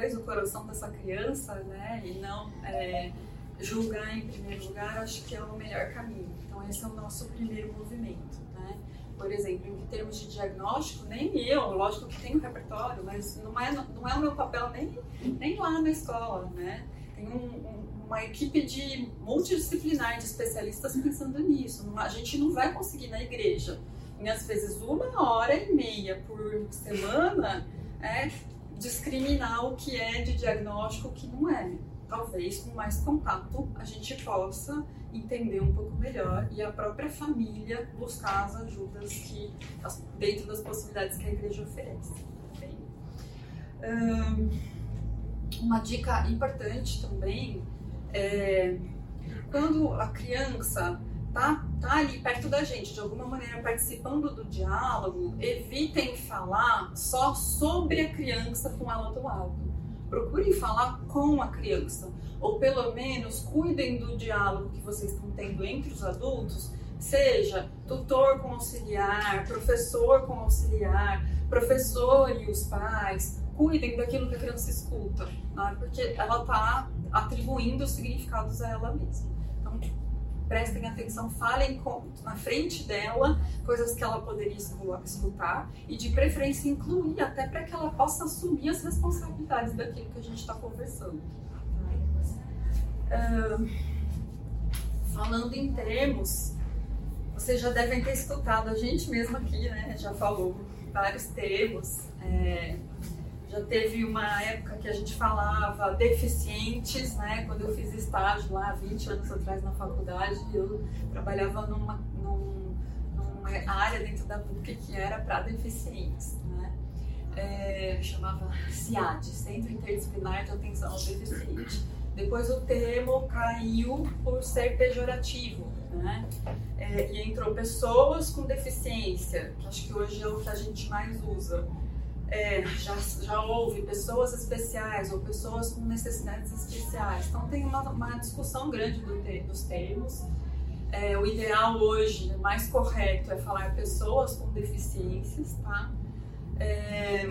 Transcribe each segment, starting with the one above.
talvez o coração dessa criança, né? E não é, julgar em primeiro lugar, acho que é o melhor caminho. Então esse é o nosso primeiro movimento, né? Por exemplo, em termos de diagnóstico, nem eu, lógico que tenho repertório, mas não é, não é o meu papel nem, nem lá na escola, né? Tem um, um, uma equipe de multidisciplinar de especialistas pensando nisso. A gente não vai conseguir na igreja, em às vezes uma hora e meia por semana, é, discriminar o que é de diagnóstico o que não é. Talvez com mais contato a gente possa entender um pouco melhor e a própria família buscar as ajudas que dentro das possibilidades que a igreja oferece. Uma dica importante também é quando a criança tá, tá ali perto da gente, de alguma maneira participando do diálogo, evitem falar só sobre a criança com ela do lado. Procurem falar com a criança, ou pelo menos cuidem do diálogo que vocês estão tendo entre os adultos, seja tutor com auxiliar, professor com auxiliar, professor e os pais, cuidem daquilo que a criança escuta, né? porque ela está atribuindo os significados a ela mesma. Prestem atenção, falem com, na frente dela coisas que ela poderia escutar e, de preferência, incluir até para que ela possa assumir as responsabilidades daquilo que a gente está conversando. Uh, falando em termos, vocês já devem ter escutado, a gente mesmo aqui né, já falou vários termos. É, já teve uma época que a gente falava deficientes, né? Quando eu fiz estágio lá 20 anos atrás na faculdade, eu trabalhava numa, num, numa área dentro da PUC que era para deficientes, né? É, chamava CIAD, Centro Interdisciplinar de Atenção ao Deficiente. Depois o termo caiu por ser pejorativo, né? É, e entrou pessoas com deficiência, que acho que hoje é o que a gente mais usa é, já, já houve pessoas especiais ou pessoas com necessidades especiais. Então tem uma, uma discussão grande do te, dos termos. É, o ideal hoje, mais correto, é falar pessoas com deficiências, tá? É,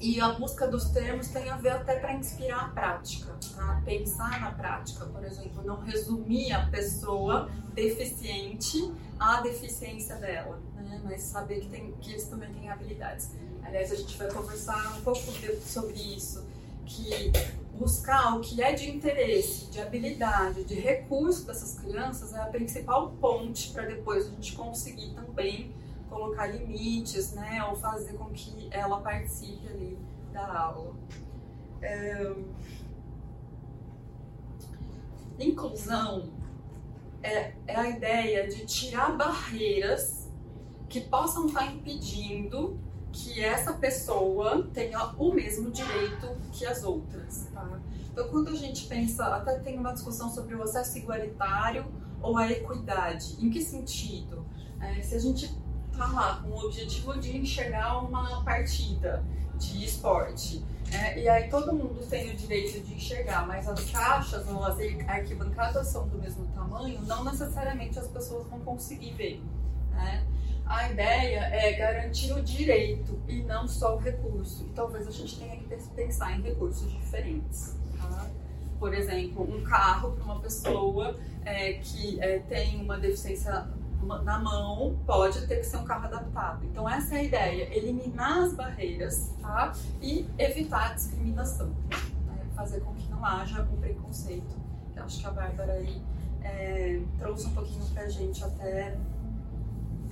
e a busca dos termos tem a ver até para inspirar a prática, tá? Pensar na prática, por exemplo, não resumir a pessoa deficiente à deficiência dela, né? Mas saber que, tem, que eles também têm habilidades. Aliás, a gente vai conversar um pouco sobre isso, que buscar o que é de interesse, de habilidade, de recurso dessas crianças é a principal ponte para depois a gente conseguir também colocar limites, né, ou fazer com que ela participe ali da aula. É... Inclusão é, é a ideia de tirar barreiras que possam estar impedindo que essa pessoa tenha o mesmo direito que as outras. Tá? Então, quando a gente pensa, até tem uma discussão sobre o acesso igualitário ou a equidade. Em que sentido? É, se a gente tá lá com o objetivo de enxergar uma partida de esporte, é, e aí todo mundo tem o direito de enxergar, mas as caixas ou as arquibancadas são do mesmo tamanho, não necessariamente as pessoas vão conseguir ver. Né? A ideia é garantir o direito e não só o recurso. E talvez a gente tenha que pensar em recursos diferentes. Tá? Por exemplo, um carro para uma pessoa é, que é, tem uma deficiência na mão pode ter que ser um carro adaptado. Então essa é a ideia, eliminar as barreiras tá? e evitar a discriminação, né? fazer com que não haja um preconceito. Eu acho que a Bárbara aí é, trouxe um pouquinho para a gente até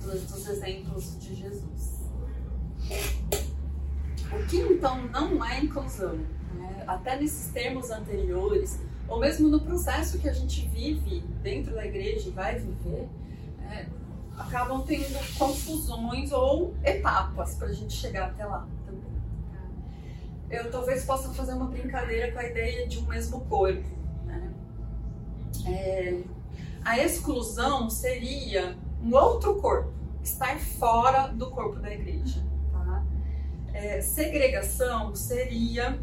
dos, dos exemplos de Jesus. O que então não é inclusão? Né? Até nesses termos anteriores, ou mesmo no processo que a gente vive dentro da igreja e vai viver, é, acabam tendo confusões ou etapas para a gente chegar até lá também. Eu talvez possa fazer uma brincadeira com a ideia de um mesmo corpo. Né? É, a exclusão seria um outro corpo, estar fora do corpo da igreja. Tá? É, segregação seria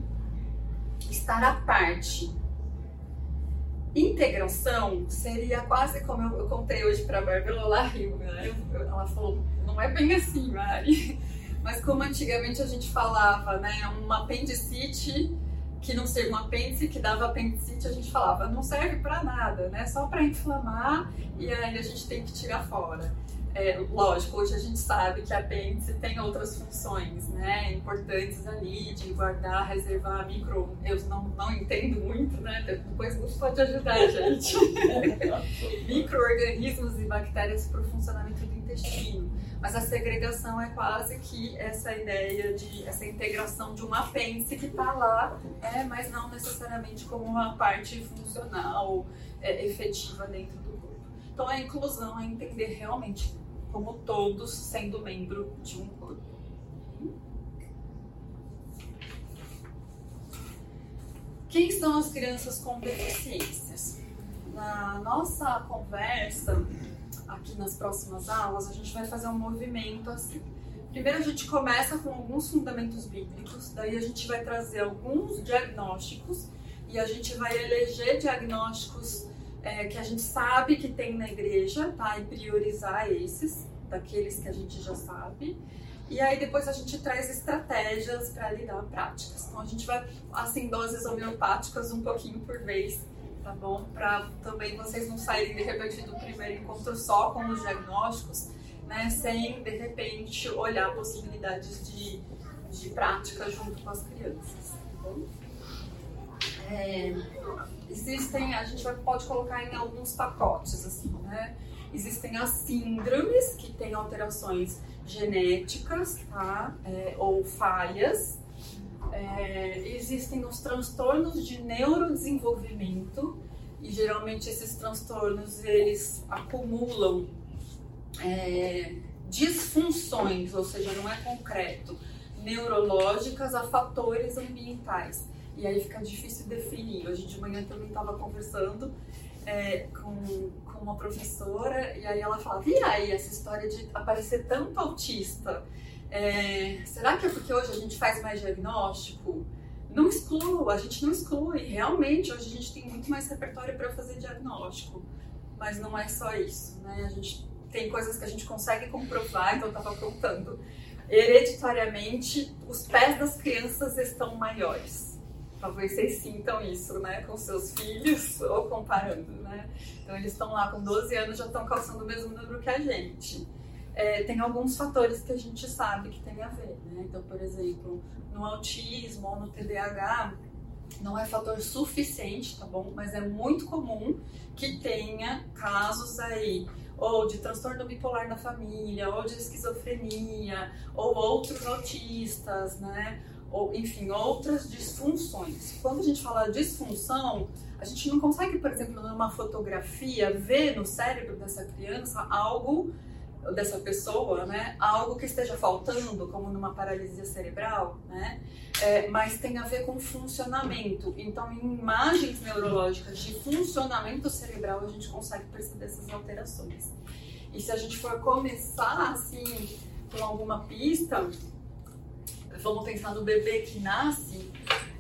estar à parte. Integração seria quase como eu, eu contei hoje para a Bárbara, ela né? ela falou, não é bem assim, Mari. Mas como antigamente a gente falava, né, uma apendicite que não seja um apêndice, que dava apendicite, a gente falava, não serve para nada, né? Só para inflamar e aí a gente tem que tirar fora. É, lógico, hoje a gente sabe que a apêndice tem outras funções, né, importantes ali, de guardar, reservar micro... Eu não, não entendo muito, né, depois você pode ajudar a gente. Micro-organismos e bactérias para o funcionamento do intestino. Mas a segregação é quase que essa ideia de, essa integração de um apêndice que está lá, é, mas não necessariamente como uma parte funcional, é, efetiva dentro do corpo. Então a inclusão é entender realmente como todos sendo membro de um corpo. Quem são as crianças com deficiências? Na nossa conversa, aqui nas próximas aulas, a gente vai fazer um movimento assim. Primeiro a gente começa com alguns fundamentos bíblicos, daí a gente vai trazer alguns diagnósticos e a gente vai eleger diagnósticos é, que a gente sabe que tem na igreja, tá? E priorizar esses, daqueles que a gente já sabe. E aí depois a gente traz estratégias para lidar práticas. Então a gente vai, assim, doses homeopáticas um pouquinho por vez, tá bom? Para também vocês não saírem de repente do primeiro encontro só com os diagnósticos, né? Sem de repente olhar possibilidades de, de prática junto com as crianças, tá bom? É, existem, a gente pode colocar em alguns pacotes, assim, né? Existem as síndromes, que têm alterações genéticas, tá? É, ou falhas. É, existem os transtornos de neurodesenvolvimento, e geralmente esses transtornos, eles acumulam é, disfunções, ou seja, não é concreto, neurológicas a fatores ambientais. E aí fica difícil definir. Hoje de manhã também estava conversando é, com, com uma professora e aí ela falava, e aí essa história de aparecer tanto autista? É, será que é porque hoje a gente faz mais diagnóstico? Não exclua, a gente não exclui. Realmente, hoje a gente tem muito mais repertório para fazer diagnóstico. Mas não é só isso, né? A gente tem coisas que a gente consegue comprovar, então eu estava contando. Hereditariamente, os pés das crianças estão maiores Talvez vocês sintam isso, né, com seus filhos ou comparando, né? Então eles estão lá com 12 anos já estão calçando o mesmo número que a gente. É, tem alguns fatores que a gente sabe que tem a ver, né? Então, por exemplo, no autismo ou no TDAH, não é fator suficiente, tá bom? Mas é muito comum que tenha casos aí ou de transtorno bipolar na família, ou de esquizofrenia, ou outros autistas, né? ou enfim, outras disfunções. Quando a gente fala disfunção, a gente não consegue, por exemplo, numa fotografia, ver no cérebro dessa criança algo, dessa pessoa, né, algo que esteja faltando, como numa paralisia cerebral, né, é, mas tem a ver com funcionamento. Então, em imagens neurológicas de funcionamento cerebral, a gente consegue perceber essas alterações. E se a gente for começar, assim, com alguma pista, vamos pensar no bebê que nasce,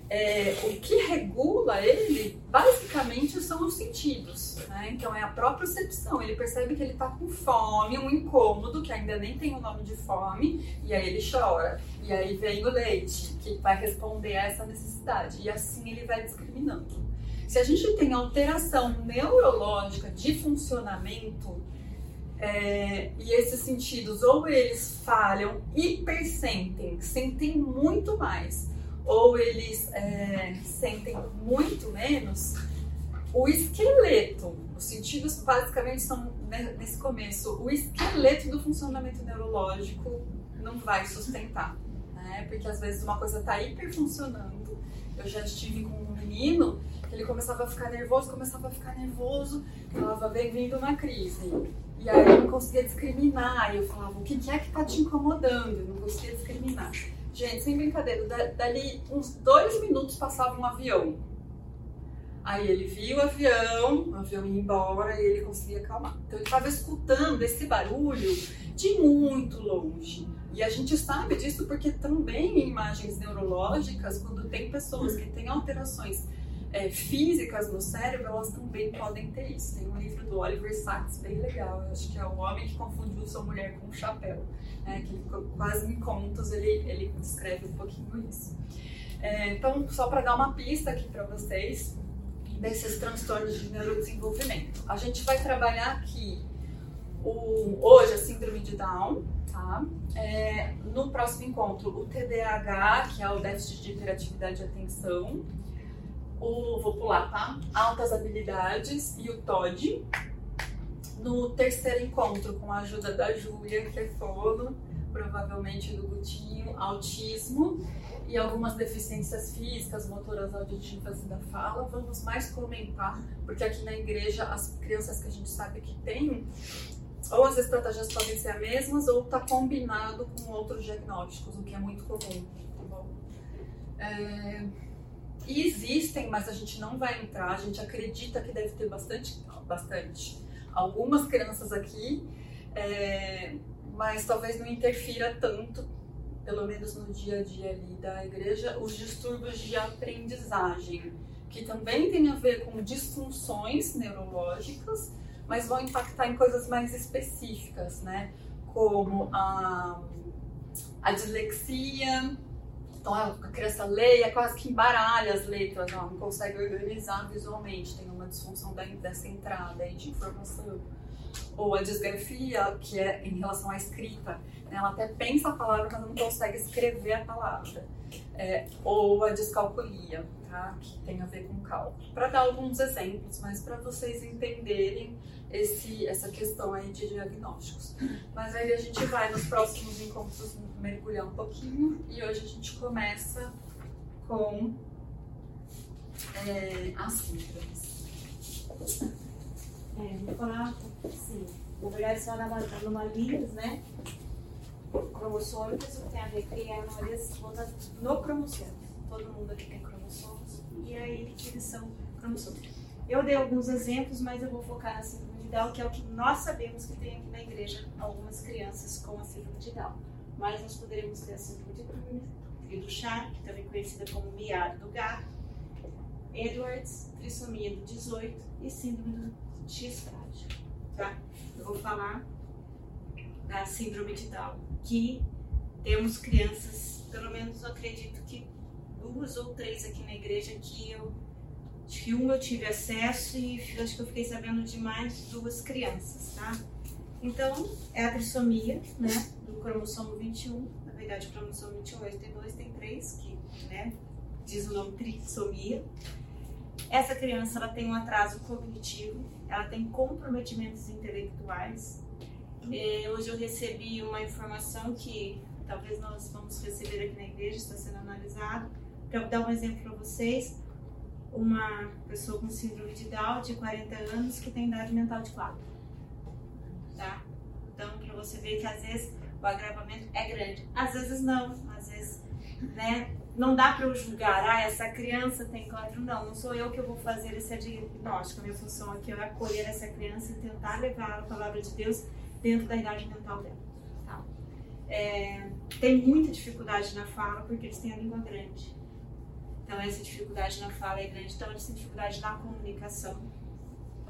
é, o que regula ele, basicamente, são os sentidos. Né? Então, é a própria percepção. Ele percebe que ele está com fome, um incômodo, que ainda nem tem o nome de fome, e aí ele chora. E aí vem o leite, que vai responder a essa necessidade. E assim ele vai discriminando. Se a gente tem alteração neurológica de funcionamento, é, e esses sentidos, ou eles falham, hipersentem, sentem muito mais, ou eles é, sentem muito menos, o esqueleto, os sentidos basicamente são, nesse começo, o esqueleto do funcionamento neurológico não vai sustentar, né? Porque às vezes uma coisa está hiperfuncionando. Eu já estive com um menino que ele começava a ficar nervoso, começava a ficar nervoso, falava, vem vindo uma crise. E aí eu não conseguia discriminar. Eu falava, o que é que tá te incomodando? Eu não conseguia discriminar. Gente, sem brincadeira, dali uns dois minutos passava um avião. Aí ele viu o avião, o avião ia embora e ele conseguia acalmar. Então ele estava escutando esse barulho de muito longe. E a gente sabe disso porque também em imagens neurológicas, quando tem pessoas que têm alterações é, físicas no cérebro, elas também podem ter isso. Tem um livro do Oliver Sacks bem legal, eu acho que é o homem que confundiu sua mulher com um chapéu, né, que quase em contos ele, ele descreve um pouquinho isso. É, então, só para dar uma pista aqui para vocês desses transtornos de neurodesenvolvimento. A gente vai trabalhar aqui o, hoje a síndrome de Down, tá? É, no próximo encontro, o TDAH, que é o déficit de hiperatividade e atenção, o, vou pular, tá? Altas habilidades e o TOD. No terceiro encontro, com a ajuda da Júlia, que é fono, provavelmente do Gutinho, autismo e algumas deficiências físicas, motoras auditivas e da fala. Vamos mais comentar, porque aqui na igreja as crianças que a gente sabe que tem, ou as estratégias podem ser as mesmas, ou está combinado com outros diagnósticos, o que é muito comum, tá bom? É... E existem, mas a gente não vai entrar, a gente acredita que deve ter bastante, bastante, algumas crianças aqui, é... mas talvez não interfira tanto, pelo menos no dia a dia ali da igreja, os distúrbios de aprendizagem, que também tem a ver com disfunções neurológicas, mas vão impactar em coisas mais específicas, né? Como a, a dislexia, então a criança é quase que embaralha as letras, não, não consegue organizar visualmente, tem uma disfunção dessa entrada de informação. Ou a disgrafia, que é em relação à escrita, né? ela até pensa a palavra, mas não consegue escrever a palavra. É, ou a descalculia, tá? que tem a ver com cálculo. Para dar alguns exemplos, mas para vocês entenderem esse, essa questão aí de diagnósticos. Mas aí a gente vai nos próximos encontros mergulhar um pouquinho e hoje a gente começa com é, as síndromes. É, vou falar, sim, na verdade são anomalias, né? Cromossômicas, que tem a ver com anomalias no cromossomo. Todo mundo aqui tem cromossomos e aí eles são cromossomos. Eu dei alguns exemplos, mas eu vou focar na síndrome de Down, que é o que nós sabemos que tem aqui na igreja algumas crianças com a síndrome de Down mas nós poderemos ter a síndrome de Turner, do Char, que também é conhecida como miado do gato, Edwards, trissomia do 18 e síndrome do X frágil. Tá? Eu vou falar da síndrome de Down, que temos crianças, pelo menos eu acredito que duas ou três aqui na igreja que eu que uma eu tive acesso e acho que eu fiquei sabendo de mais duas crianças, tá? Então, é a trissomia, né? cromossomo 21, na verdade o cromossomo 21 tem dois, tem três, que né, diz o nome trissomia. Essa criança ela tem um atraso cognitivo, ela tem comprometimentos intelectuais. É, hoje eu recebi uma informação que talvez nós vamos receber aqui na igreja, está sendo analisado. Para dar um exemplo para vocês, uma pessoa com síndrome de Down de 40 anos que tem idade mental de 4. Tá? Então, para você ver que às vezes o agravamento é grande. Às vezes não, às vezes, né? Não dá para eu julgar, ah, essa criança tem quadro. Não, não sou eu que vou fazer esse diagnóstico. A minha função aqui é acolher essa criança e tentar levar a palavra de Deus dentro da idade mental dela. Tá? É, tem muita dificuldade na fala porque eles têm a língua grande. Então, essa dificuldade na fala é grande. Então, têm dificuldade na comunicação.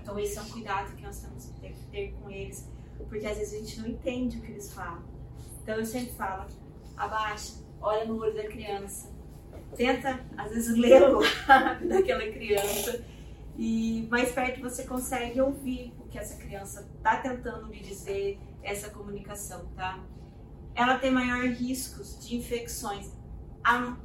Então, esse é um cuidado que nós temos que ter, ter com eles, porque às vezes a gente não entende o que eles falam. Então eu sempre falo, abaixa, olha no olho da criança, tenta às vezes ler o lábio daquela criança e mais perto você consegue ouvir o que essa criança está tentando lhe dizer, essa comunicação, tá? Ela tem maior riscos de infecções.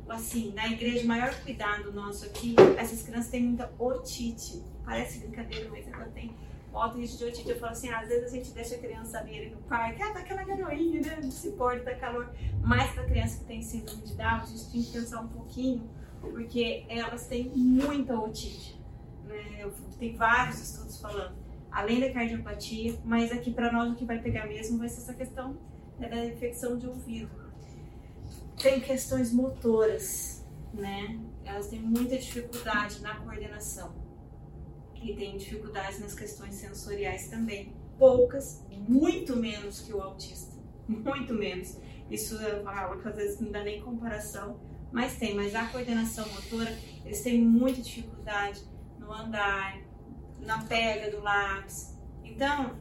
Assim, na igreja, maior cuidado nosso aqui, essas crianças têm muita otite. Parece brincadeira, mas ela tem De hoje, eu falo assim, às vezes a gente deixa a criança ali no parque, ah, tá aquela garoinha, né, não se pode, tá calor. Mas para criança que tem síndrome de Down, a gente tem que pensar um pouquinho, porque elas têm muita otite. Né? Tem vários estudos falando, além da cardiopatia, mas aqui para nós o que vai pegar mesmo vai ser essa questão né, da infecção de ouvido. Tem questões motoras, né? Elas têm muita dificuldade na coordenação e tem dificuldades nas questões sensoriais também. Poucas, muito menos que o autista, muito menos. Isso eu falo que às vezes não dá nem comparação, mas tem. Mas a coordenação motora, eles têm muita dificuldade no andar, na pega do lápis. Então,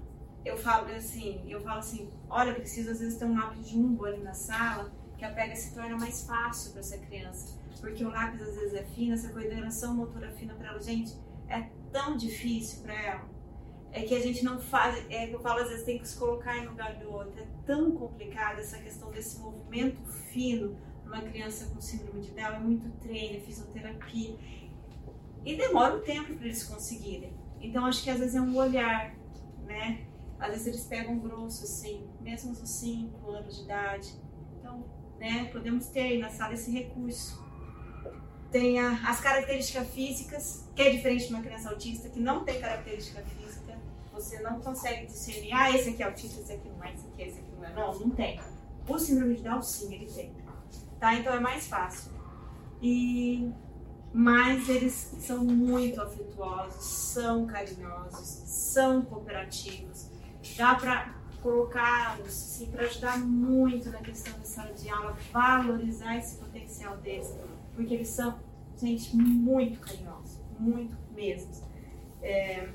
eu falo assim, eu falo assim, olha, preciso às vezes ter um lápis jumbo ali na sala, que a pega se torna mais fácil para essa criança. Porque o lápis às vezes é fino, essa coordenação motora fina para ela, gente, é tão difícil para ela é que a gente não faz, é que eu falo às vezes tem que se colocar em lugar do outro. É tão complicado essa questão desse movimento fino para uma criança com síndrome de Down, é muito treino, é fisioterapia. E demora um tempo para eles conseguirem. Então acho que às vezes é um olhar, né? Às vezes eles pegam grosso assim, mesmo aos 5 anos de idade. Então, né, podemos ter aí na sala esse recurso. Tem a, as características físicas, que é diferente de uma criança autista que não tem característica física você não consegue discernir, ah, esse aqui é autista, esse aqui não é, esse aqui, é, esse aqui não é. Não, não tem. O síndrome de Down, sim, ele tem. Tá? Então é mais fácil. E mas eles são muito afetuosos, são carinhosos, são cooperativos. Dá para colocá-los assim, para ajudar muito na questão da sala de aula, valorizar esse potencial deles, porque eles são, gente, muito carinhosos, muito mesmo. É,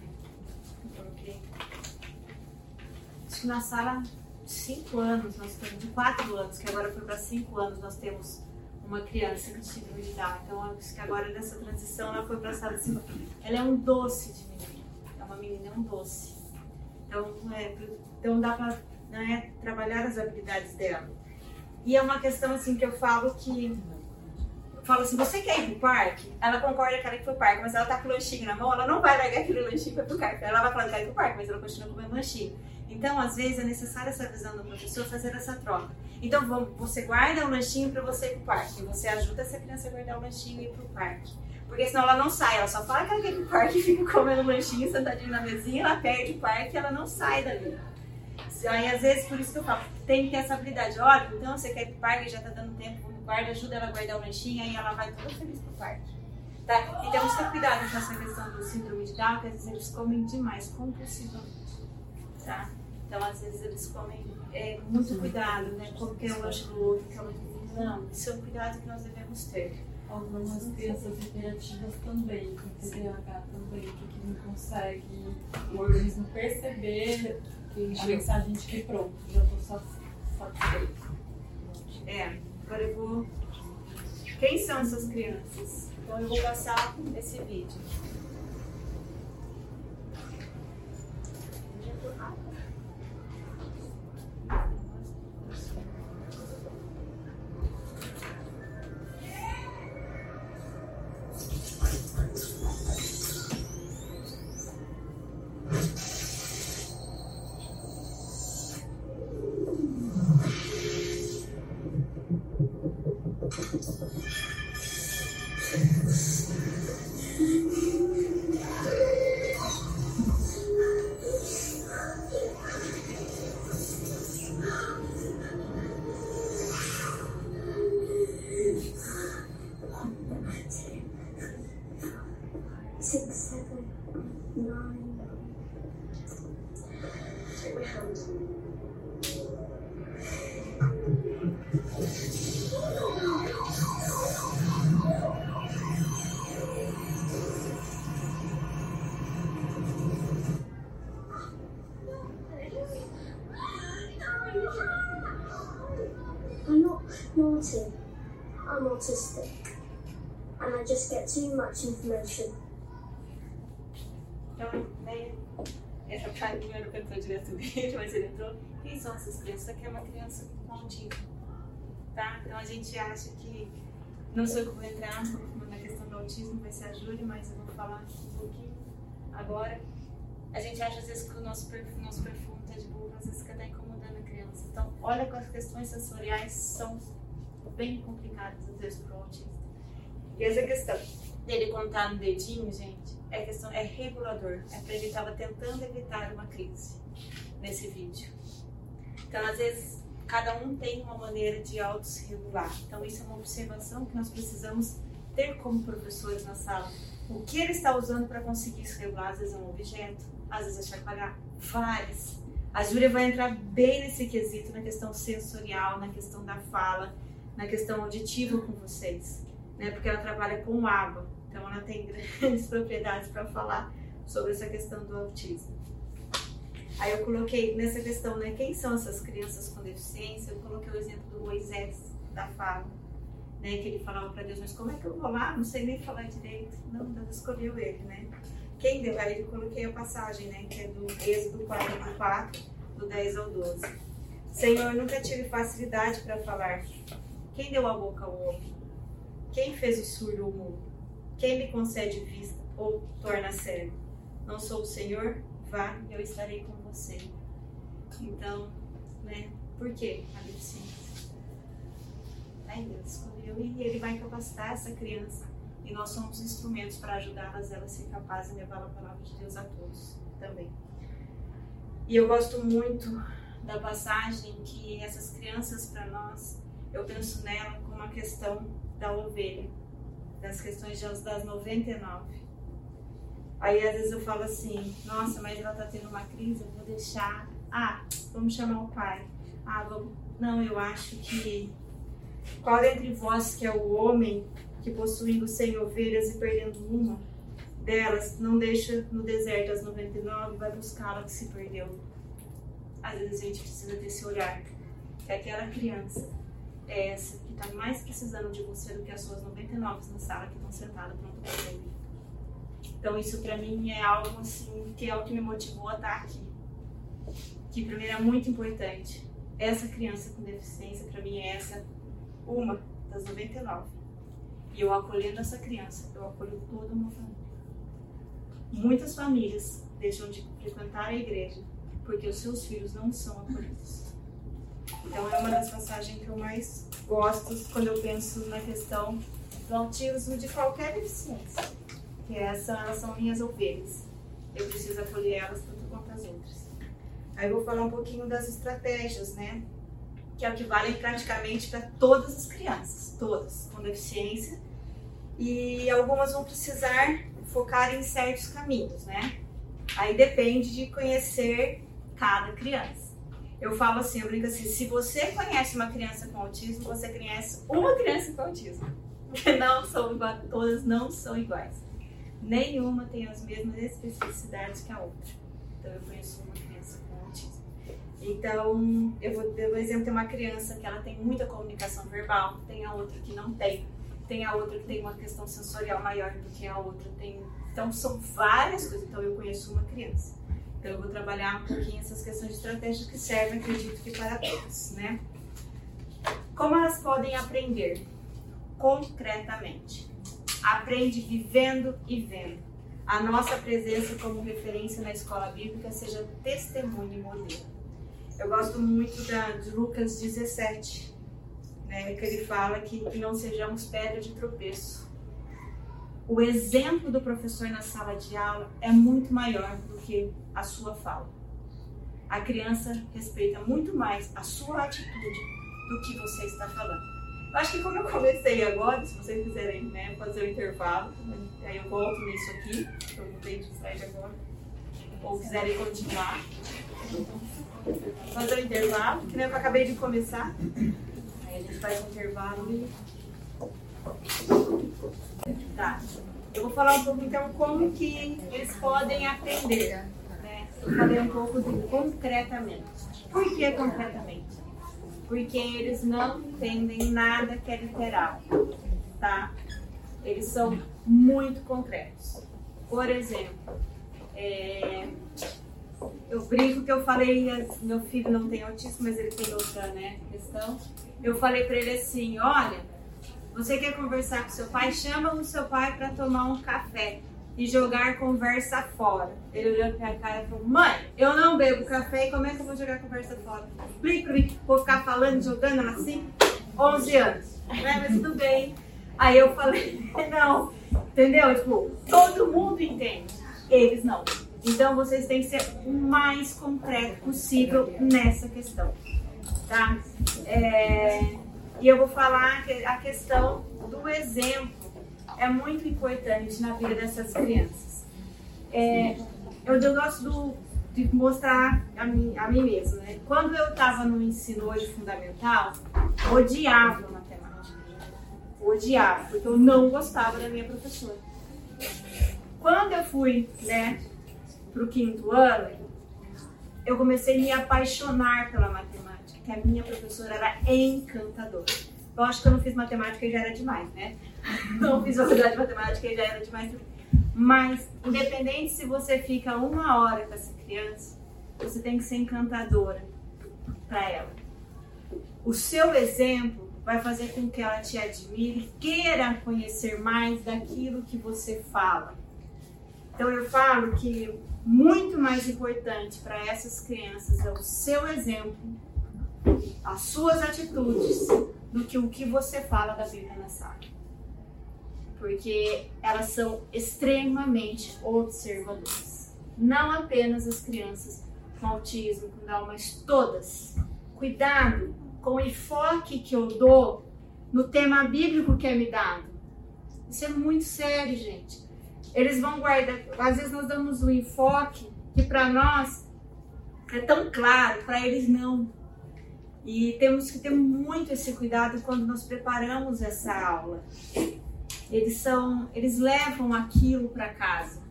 acho que na sala de 5 anos, nós temos, de 4 anos, que agora foi para 5 anos, nós temos uma criança que tive de dar. Então, acho que agora nessa transição ela foi para a sala de 5 Ela é um doce de menina. É uma menina, é um doce. Então, é, então dá para né, trabalhar as habilidades dela. E é uma questão assim que eu falo que falo assim, você quer ir pro parque? Ela concorda que ela quer ir pro parque, mas ela tá com o lanchinho na mão, ela não vai largar aquele lanchinho para pro parque. Ela vai falar que quer ir pro parque, mas ela continua comendo lanchinho. Então, às vezes, é necessária essa visão do professor fazer essa troca. Então, você guarda o lanchinho para você ir para o parque. Você ajuda essa criança a guardar o lanchinho e ir para o parque. Porque senão ela não sai, ela só fala que ela quer ir para o parque e fica comendo lanchinho sentadinho na mesinha, ela perde o parque e ela não sai dali. Aí, às vezes, por isso que eu falo, tem que ter essa habilidade. Olha, então você quer ir para o parque, já está dando tempo guarda, ajuda ela a guardar o lanchinho, aí ela vai toda feliz para o parque. Tá? E temos que ter cuidado com essa questão do síndrome de Down, que às vezes eles comem demais, compulsivamente. Tá? Então, às vezes, eles comem é, muito cuidado, né? Como que é o lanche do outro, que é o Não, isso é um cuidado que nós devemos ter. Algumas crianças hiperativas também, com TDAH também, que não consegue o organismo perceber que a gente que pronto, já estou satisfeito. É, agora eu vou. Quem são essas crianças? Então eu vou passar esse vídeo. Então, né, essa parte não cantor direto dele, mas ele entrou. Quem são essas crianças? Aqui é uma criança com autismo. Tá? Então a gente acha que. Não sou eu que vou entrar na questão do autismo, vai ser a Júlia, mas eu vou falar um pouquinho agora. A gente acha às vezes que o nosso perfume, nosso perfume tá de boa, às vezes que está incomodando a criança. Então, olha que as questões sensoriais são bem complicadas às vezes para o autismo. E essa questão dele contar no dedinho, gente, é questão é regulador. É para ele estava tentando evitar uma crise nesse vídeo. Então, às vezes, cada um tem uma maneira de auto-se regular. Então, isso é uma observação que nós precisamos ter como professores na sala. O que ele está usando para conseguir se regular? Às vezes é um objeto, às vezes é chacoalhar, várias. A Júlia vai entrar bem nesse quesito, na questão sensorial, na questão da fala, na questão auditiva com vocês, né? Porque ela trabalha com aba, então ela tem grandes propriedades para falar sobre essa questão do autismo. Aí eu coloquei nessa questão, né? Quem são essas crianças com deficiência? Eu coloquei o exemplo do Moisés da fala, né? Que ele falava para Deus, mas como é que eu vou lá? Não sei nem falar direito. Não, Deus escolheu ele, né? Quem deu? Aí eu coloquei a passagem, né? Que é do Êxodo 44, do 10 ao 12. Senhor, nunca tive facilidade para falar. Quem deu a boca ao homem? Quem fez o surdo ou mudo? Quem me concede vista ou torna cego? Não sou o Senhor? Vá, eu estarei com você. Então, né? Por que a deficiência? Aí Deus escolheu e Ele vai capacitar essa criança. E nós somos instrumentos para ajudá-las, elas ser capazes de levar a palavra de Deus a todos também. E eu gosto muito da passagem que essas crianças, para nós, eu penso nela como a questão da ovelha, das questões das 99. Aí às vezes eu falo assim, nossa, mas ela tá tendo uma crise, eu vou deixar. Ah, vamos chamar o pai. Ah, vamos... não, eu acho que qual dentre vós que é o homem que possuindo cem ovelhas e perdendo uma delas, não deixa no deserto as 99 e vai buscá-la que se perdeu. Às vezes a gente precisa ter esse olhar. Que aquela criança é essa está mais precisando de você do que as suas 99 na sala que estão sentadas pronto para ouvir. Então isso para mim é algo assim que é o que me motivou a estar aqui. Que para mim é muito importante. Essa criança com deficiência para mim é essa uma das 99. E eu acolhendo essa criança, eu acolho toda uma família. Muitas famílias deixam de frequentar a igreja porque os seus filhos não são acolhidos. Então é uma das passagens que eu mais gosto quando eu penso na questão do autismo de qualquer deficiência. Que essa, elas são minhas ovelhas. Eu preciso acolher elas tanto quanto as outras. Aí eu vou falar um pouquinho das estratégias, né? Que é o que valem praticamente para todas as crianças, todas com deficiência. E algumas vão precisar focar em certos caminhos, né? Aí depende de conhecer cada criança. Eu falo assim, eu brinco assim, se você conhece uma criança com autismo, você conhece uma criança com autismo. Porque não são iguais, todas não são iguais. Nenhuma tem as mesmas especificidades que a outra. Então eu conheço uma criança com autismo. Então, eu vou dar um exemplo, tem uma criança que ela tem muita comunicação verbal, tem a outra que não tem. Tem a outra que tem uma questão sensorial maior do que a outra. Tem... Então, são várias coisas. Então, eu conheço uma criança. Então, eu vou trabalhar um pouquinho essas questões de estratégia que servem, acredito que para todos, né? Como elas podem aprender? Concretamente. Aprende vivendo e vendo. A nossa presença como referência na escola bíblica seja testemunho e modelo. Eu gosto muito da, de Lucas 17, né, que ele fala que, não sejamos pedra de tropeço o exemplo do professor na sala de aula é muito maior do que a sua fala. A criança respeita muito mais a sua atitude do que você está falando. Eu acho que como eu comecei agora, se vocês quiserem né, fazer o intervalo, aí eu volto nisso aqui, eu mudei de slide agora, ou quiserem continuar, fazer o intervalo, que nem eu acabei de começar. Aí a gente faz um intervalo e Tá. Eu vou falar um pouco então como que eles podem aprender. Né? Eu falei um pouco de concretamente. Por que concretamente? Porque eles não entendem nada que é literal, tá? Eles são muito concretos. Por exemplo, é, eu brinco que eu falei, meu filho não tem autismo, mas ele tem outra né, questão. Eu falei para ele assim, olha, você quer conversar com seu pai? Chama o seu pai para tomar um café e jogar conversa fora. Ele olhou pra cara e falou: Mãe, eu não bebo café e como é que eu vou jogar conversa fora? Mim, vou ficar falando, jogando assim? 11 anos, né? Mas tudo bem. Aí eu falei: Não, entendeu? Tipo, todo mundo entende, eles não. Então vocês têm que ser o mais concreto possível nessa questão, tá? É. E eu vou falar que a questão do exemplo é muito importante na vida dessas crianças. É, eu, gosto do, de mostrar a mim, a mim mesma. Né? Quando eu estava no ensino hoje fundamental, odiava matemática. odiava, porque eu não gostava da minha professora. Quando eu fui, né, pro quinto ano, eu comecei a me apaixonar pela matemática, que a minha professora era encantadora. Eu acho que eu não fiz matemática e já era demais, né? Não fiz faculdade de matemática e já era demais. Mas, independente se você fica uma hora com essa criança, você tem que ser encantadora para ela. O seu exemplo vai fazer com que ela te admire, queira conhecer mais daquilo que você fala. Então eu falo que muito mais importante para essas crianças é o seu exemplo, as suas atitudes, do que o que você fala da Bíblia na sala. Porque elas são extremamente observadoras. Não apenas as crianças com autismo, com Down, mas todas. Cuidado com o enfoque que eu dou no tema bíblico que é me dado. Isso é muito sério, gente. Eles vão guardar. Às vezes nós damos um enfoque que para nós é tão claro, para eles não. E temos que ter muito esse cuidado quando nós preparamos essa aula. Eles são, eles levam aquilo para casa.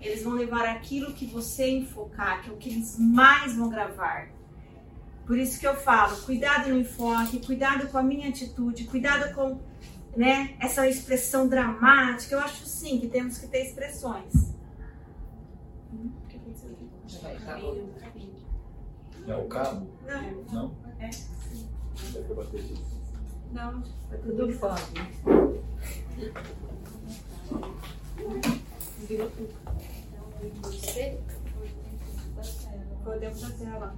Eles vão levar aquilo que você enfocar, que é o que eles mais vão gravar. Por isso que eu falo, cuidado no enfoque, cuidado com a minha atitude, cuidado com né, essa expressão dramática. Eu acho sim que temos que ter expressões. É o cabo? Não. Não? É. Não, É tudo fácil. podemos da tela.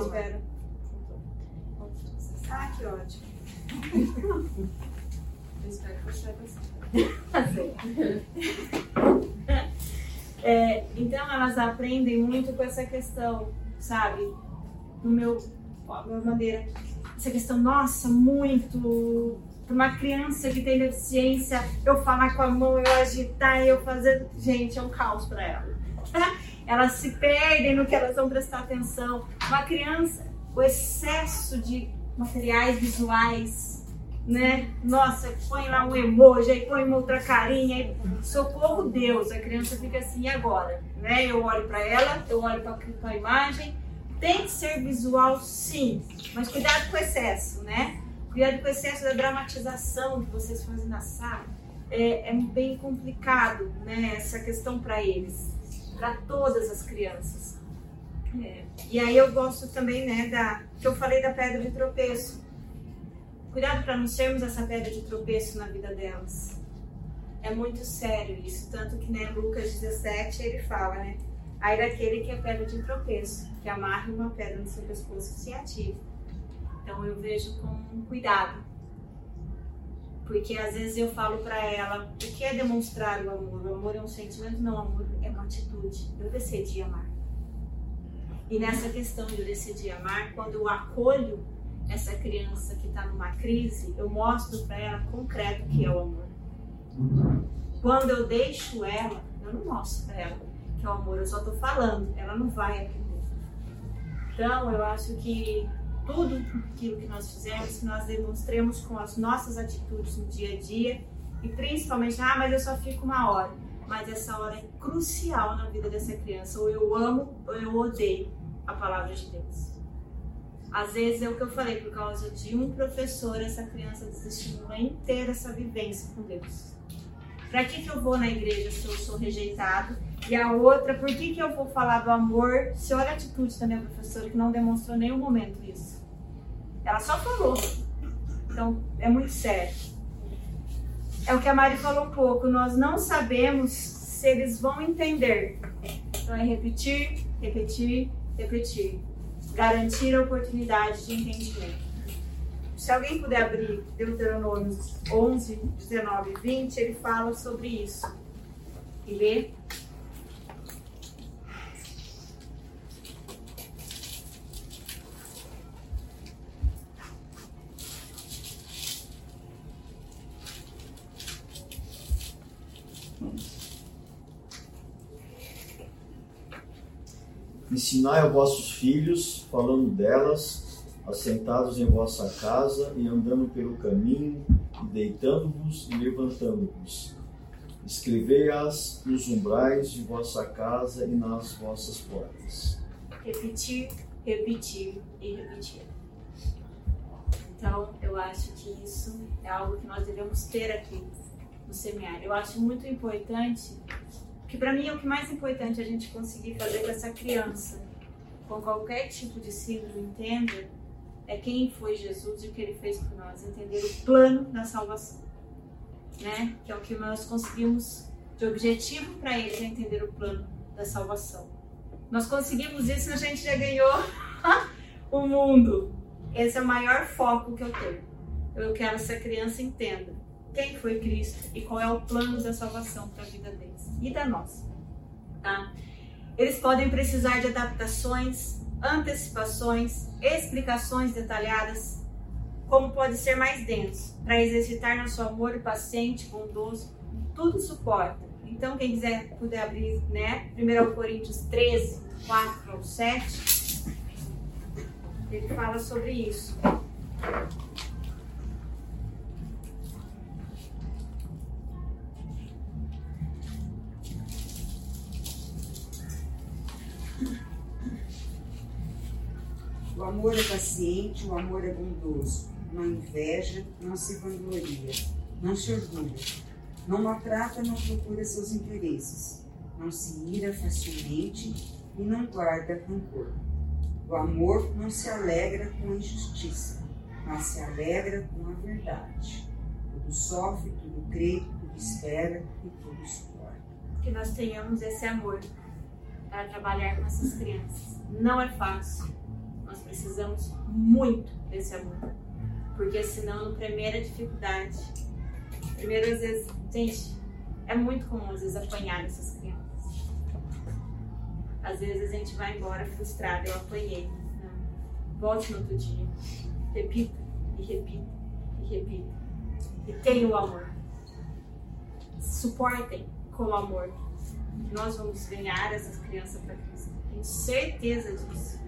Espera. Ah, que ótimo. Eu espero que você é, Então elas aprendem muito com essa questão, sabe? No meu, minha maneira. Essa questão, nossa, muito. Para uma criança que tem deficiência, eu falar com a mão, eu agitar, eu fazer. Gente, é um caos para ela. Elas se perdem no que elas vão prestar atenção. Uma criança, o excesso de materiais visuais, né? Nossa, põe lá um emoji, aí põe uma outra carinha, aí, socorro Deus, a criança fica assim, e agora? Né? Eu olho para ela, eu olho para a imagem, tem que ser visual sim, mas cuidado com o excesso, né? Cuidado com o excesso da dramatização que vocês fazem na sala. É, é bem complicado, né? Essa questão para eles, para todas as crianças. É. E aí eu gosto também, né, da que eu falei da pedra de tropeço. Cuidado para não sermos essa pedra de tropeço na vida delas. É muito sério isso, tanto que né, Lucas 17 ele fala, né? Aí daquele que é pedra de tropeço, que amarre uma pedra no seu pescoço e se ative. Então eu vejo com cuidado. Porque às vezes eu falo para ela, o que é demonstrar o amor? O amor é um sentimento, não, o amor é uma atitude. Eu decidi amar. E nessa questão de eu decidi amar, quando eu acolho essa criança que está numa crise, eu mostro para ela concreto que é o amor. Quando eu deixo ela, eu não mostro para ela que é o amor, eu só estou falando, ela não vai aprender. Então, eu acho que tudo aquilo que nós fizemos, que nós demonstremos com as nossas atitudes no dia a dia e principalmente, ah, mas eu só fico uma hora. Mas essa hora é crucial na vida dessa criança. Ou eu amo ou eu odeio a palavra de Deus. Às vezes é o que eu falei, por causa de um professor, essa criança desestimula inteira essa vivência com Deus. Para que, que eu vou na igreja se eu sou rejeitado? E a outra, por que, que eu vou falar do amor se olha a atitude da minha professora que não demonstrou em nenhum momento isso? Ela só falou. Então, é muito sério. É o que a Mari falou um pouco, nós não sabemos se eles vão entender. Então é repetir, repetir, repetir. Garantir a oportunidade de entendimento. Se alguém puder abrir Deuteronômio 11, 19 e 20, ele fala sobre isso. E lê. Ensinai aos vossos filhos, falando delas, assentados em vossa casa e andando pelo caminho, e deitando-vos e levantando-vos. Escrevei-as nos umbrais de vossa casa e nas vossas portas. Repetir, repetir e repetir. Então, eu acho que isso é algo que nós devemos ter aqui no semiário. Eu acho muito importante, que para mim é o que mais importante a gente conseguir fazer com essa criança, com qualquer tipo de síndrome, entenda, é quem foi Jesus e o que ele fez por nós, entender o plano da salvação, né? Que é o que nós conseguimos de objetivo para eles, é entender o plano da salvação. Nós conseguimos isso, a gente já ganhou o mundo. Esse é o maior foco que eu tenho. Eu quero que essa criança entenda quem foi Cristo e qual é o plano da salvação para a vida deles e da nossa. Tá? Eles podem precisar de adaptações, antecipações, explicações detalhadas, como pode ser mais denso, para exercitar nosso amor paciente, bondoso, tudo suporta. Então, quem quiser puder abrir, né? 1 Coríntios 13, 4 ao 7, ele fala sobre isso. Amor é paciente, o amor é bondoso. Não inveja, não se vangloria, não se orgulha, não maltrata, não procura seus interesses, não se ira facilmente e não guarda rancor. O amor não se alegra com a injustiça, mas se alegra com a verdade. Tudo sofre, tudo crê, tudo espera e tudo suporta. Que nós tenhamos esse amor para trabalhar com essas crianças. Não é fácil nós precisamos muito desse amor. Porque senão, na primeira dificuldade, primeiro às vezes, gente, é muito comum às vezes apanhar essas crianças. Às vezes a gente vai embora frustrado, eu apanhei. Volte no outro dia. Repita e repita e repita. E tenha o amor. Suportem com o amor. Nós vamos ganhar essas crianças para Cristo. Tenho certeza disso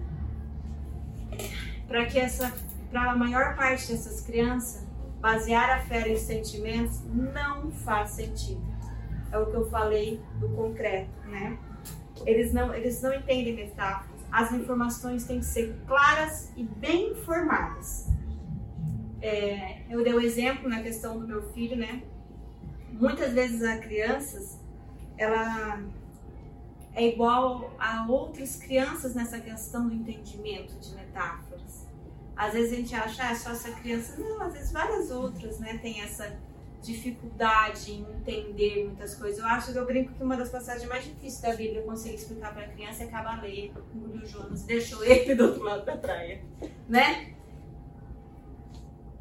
para que essa, para a maior parte dessas crianças, basear a fé em sentimentos não faz sentido. É o que eu falei do concreto, né? Eles não, eles não entendem metáforas. As informações têm que ser claras e bem informadas. É, eu dei o um exemplo na questão do meu filho, né? Muitas vezes as crianças, ela é igual a outras crianças nessa questão do entendimento de metáforas. Às vezes a gente acha, ah, é só essa criança. Não, às vezes várias outras, né, tem essa dificuldade em entender muitas coisas. Eu acho que eu brinco que uma das passagens mais difíceis da Bíblia conseguir explicar para a criança é Cabaleia, engoliu Jonas, deixou ele do outro lado da praia, né?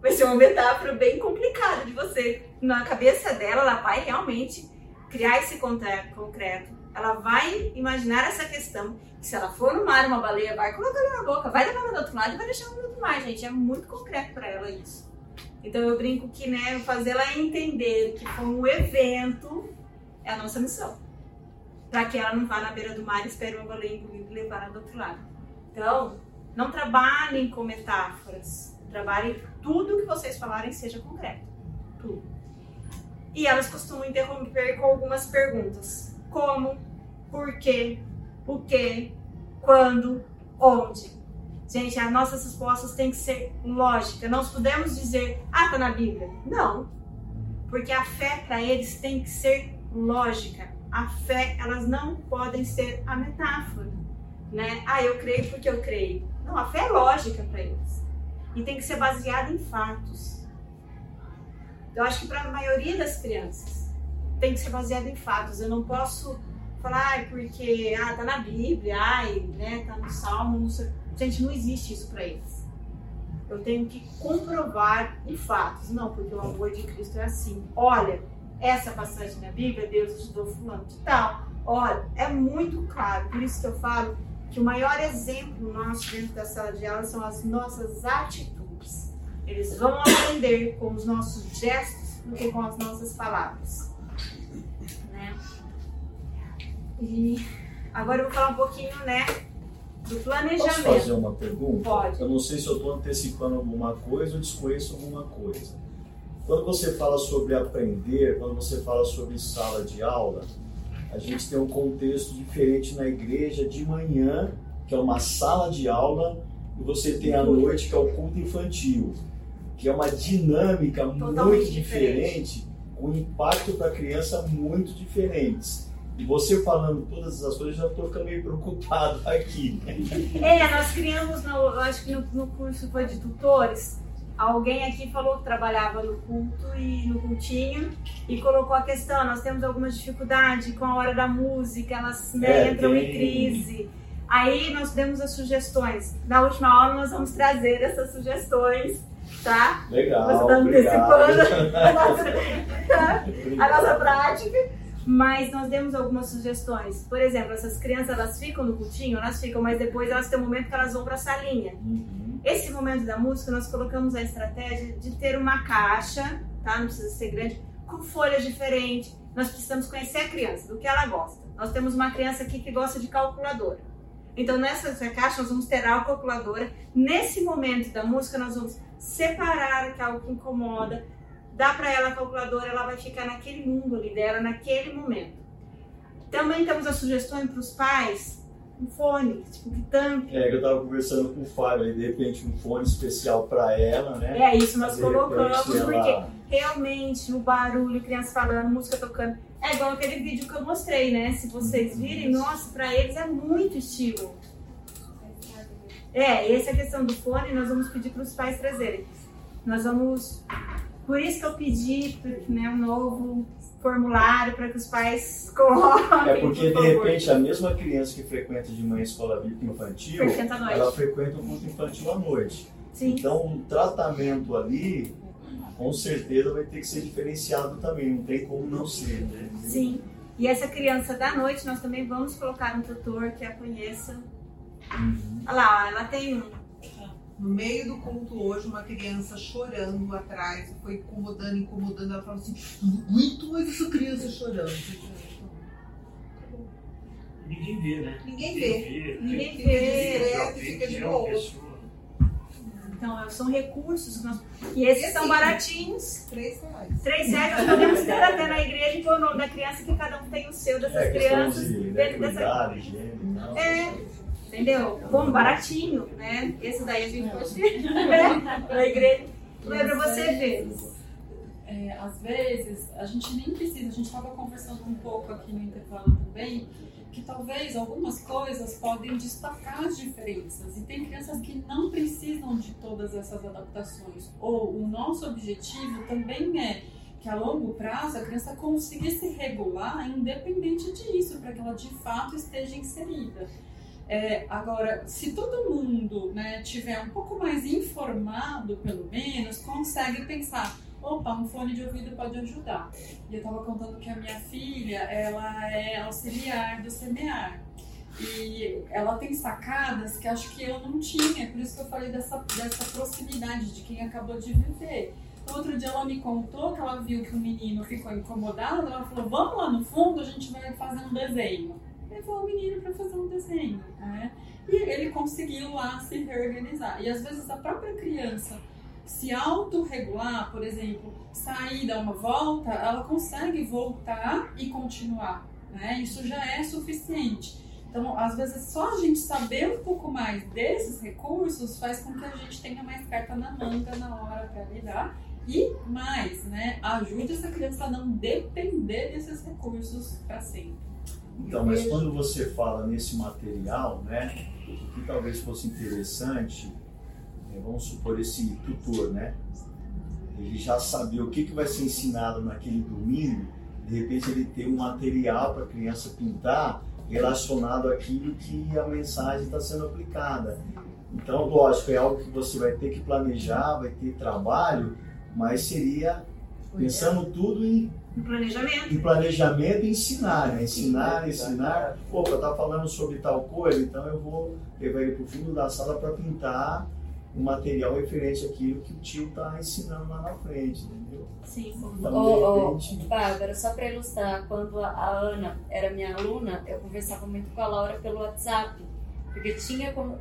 Vai ser uma metáfora bem complicada de você. Na cabeça dela, ela vai realmente criar esse concreto ela vai imaginar essa questão. Que se ela for no mar, uma baleia vai colocar ela na boca, vai levar ela do outro lado e vai deixar ela no outro mar, gente. É muito concreto para ela isso. Então eu brinco que, né, fazer ela entender que foi um evento é a nossa missão. Para que ela não vá na beira do mar e espere uma baleia engolir e levar ela do outro lado. Então, não trabalhem com metáforas. Trabalhem tudo que vocês falarem seja concreto. Tudo. E elas costumam interromper com algumas perguntas. Como? Por quê, o que, quando, onde. Gente, as nossas respostas têm que ser lógicas. Nós podemos dizer, ah, tá na Bíblia. Não. Porque a fé para eles tem que ser lógica. A fé, elas não podem ser a metáfora, né? Ah, eu creio porque eu creio. Não, a fé é lógica para eles. E tem que ser baseada em fatos. Eu acho que para a maioria das crianças tem que ser baseada em fatos. Eu não posso falar, ai, porque ah, tá na Bíblia, ai, né, tá no Salmo, não sei. Gente, não existe isso para eles. Eu tenho que comprovar em fatos. Não, porque o amor de Cristo é assim. Olha, essa passagem na Bíblia, Deus ajudou fulano de tal. Olha, é muito claro. Por isso que eu falo que o maior exemplo nosso dentro da sala de aula são as nossas atitudes. Eles vão aprender com os nossos gestos do que com as nossas palavras. E agora eu vou falar um pouquinho, né, do Posso planejamento. fazer uma pergunta? Pode. Eu não sei se eu estou antecipando alguma coisa ou desconheço alguma coisa. Quando você fala sobre aprender, quando você fala sobre sala de aula, a gente tem um contexto diferente na igreja de manhã, que é uma sala de aula, e você tem à noite, que é o culto infantil, que é uma dinâmica Totalmente muito diferente. diferente, com impacto para a criança muito diferentes. E você falando todas essas coisas, eu já estou ficando meio preocupado aqui. né? É, nós criamos, no, acho que no, no curso foi de tutores, alguém aqui falou que trabalhava no culto e no cultinho e colocou a questão, nós temos alguma dificuldade com a hora da música, elas né, É, entram em tem. crise. Aí nós demos as sugestões. Na última aula nós vamos trazer essas sugestões, tá? Legal, Você está antecipando a nossa, a nossa prática. Mas nós demos algumas sugestões. Por exemplo, essas crianças elas ficam no cultinho, elas ficam, mas depois elas têm um momento que elas vão para a salinha. Uhum. Esse momento da música, nós colocamos a estratégia de ter uma caixa, tá? Não precisa ser grande, com folhas diferentes. Nós precisamos conhecer a criança, do que ela gosta. Nós temos uma criança aqui que gosta de calculadora. Então, nessa caixa, nós vamos ter a calculadora. Nesse momento da música, nós vamos separar que é algo que incomoda, dá para ela a calculadora, ela vai ficar naquele mundo ali dela, naquele momento. Também temos a sugestão para os pais, um fone, tipo, que tampe. É, que eu tava conversando com o Fábio, aí de repente um fone especial para ela, né? É isso, nós De repente, colocamos, porque ela- realmente o barulho, criança falando, música tocando, é igual aquele vídeo que eu mostrei, né? Se vocês virem, nossa, pra eles é muito estilo. É, essa é a questão do fone, nós vamos pedir para os pais trazerem. Nós vamos. Por isso que eu pedi né, um novo formulário para que os pais coloquem. É porque de por favor. repente a mesma criança que frequenta de manhã a escola bíblica infantil, Frequenta ela frequenta o culto infantil à noite. Sim. Então o tratamento ali, com certeza vai ter que ser diferenciado também, não tem como não ser, né? Sim. E essa criança da noite, nós também vamos colocar um tutor que a conheça. Uhum. Olha lá, ela tem um. No meio do culto hoje, uma criança chorando atrás, foi incomodando, incomodando. Ela falou assim: "Eu não aguento mais essa criança chorando. Ninguém vê, né? Ninguém vê. Ninguém vê. discreto, fica de boa. Então, são recursos que nós. E esses E são assim, baratinhos. Três reais. Três reais nós podemos ter até na igreja e pôr o nome da criança que cada um tem o seu dessas É crianças. de né, dessa- cuidar, higiene tal. É, entendeu? Bom, baratinho, né? Esse daí a gente pode né? na igreja. É pra você ver. É, às vezes, a gente nem precisa, a gente estava conversando um pouco aqui no intervalo também, que talvez algumas coisas podem destacar as diferenças. E tem crianças que não precisam de todas essas adaptações. Ou o nosso objetivo também é que a longo prazo a criança consiga se regular independente disso, para que ela de fato esteja inserida. É, agora, se todo mundo né, tiver um pouco mais informado, pelo menos, consegue pensar, opa, um fone de ouvido pode ajudar. E eu estava contando que a minha filha, ela é auxiliar do semear. E ela tem sacadas que acho que eu não tinha, por isso que eu falei dessa, dessa proximidade de quem acabou de viver. Outro dia ela me contou que ela viu que o menino ficou incomodado, ela falou, vamos lá no fundo, a gente vai fazer um desenho. Levou o menino para fazer um desenho, né? E ele conseguiu lá se reorganizar. E às vezes a própria criança se autorregular, por exemplo, sair, dar uma volta, ela consegue voltar e continuar. Né? Isso já é suficiente. Então, às vezes, só a gente saber um pouco mais desses recursos faz com que a gente tenha mais carta na manga na hora para lidar. E mais, né? Ajude essa criança a não depender desses recursos para sempre. Então, mas quando você fala nesse material, né, o que talvez fosse interessante, é, vamos supor esse tutor, né, ele já saber o que, que vai ser ensinado naquele domingo, de repente ele ter um material para a criança pintar relacionado àquilo que a mensagem está sendo aplicada. Então, lógico, é algo que você vai ter que planejar, vai ter trabalho, mas seria pensando tudo em No planejamento. em planejamento e ensinar, né? Ensinar, ensinar. Opa, tá falando sobre tal coisa, então eu vou levar ele para o fundo da sala para pintar um material referente àquilo que o tio tá ensinando lá na frente, entendeu? Sim. Então, de repente, Bárbara, só para ilustrar, quando a, a Ana era minha aluna, eu conversava muito com a Laura pelo WhatsApp, Porque tinha como,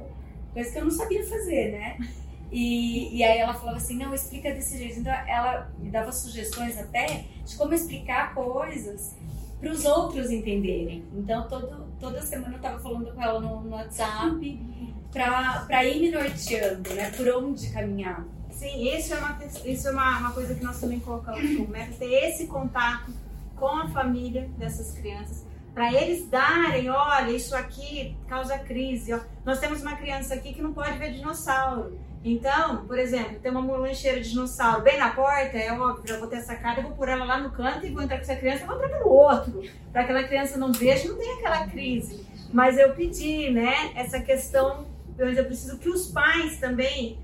coisa que eu não sabia fazer, né? E, e aí ela falava assim, não, explica desse jeito. Então ela me dava sugestões até de como explicar coisas para os outros entenderem. Então todo, toda semana eu estava falando com ela no, no WhatsApp para ir me norteando, né? Por onde caminhar. Sim, isso é uma, isso é uma, uma coisa que nós também colocamos como meta, ter esse contato com a família dessas crianças, para eles darem, olha, isso aqui causa crise. Ó. Nós temos uma criança aqui que não pode ver dinossauro. Então, por exemplo, tem uma lancheira de dinossauro bem na porta, é óbvio, eu vou ter essa cara, eu vou pôr ela lá no canto e vou entrar com essa criança e vou entrar pelo outro, para aquela criança não veja não tenha aquela crise. Mas eu pedi, né, essa questão, eu preciso que os pais também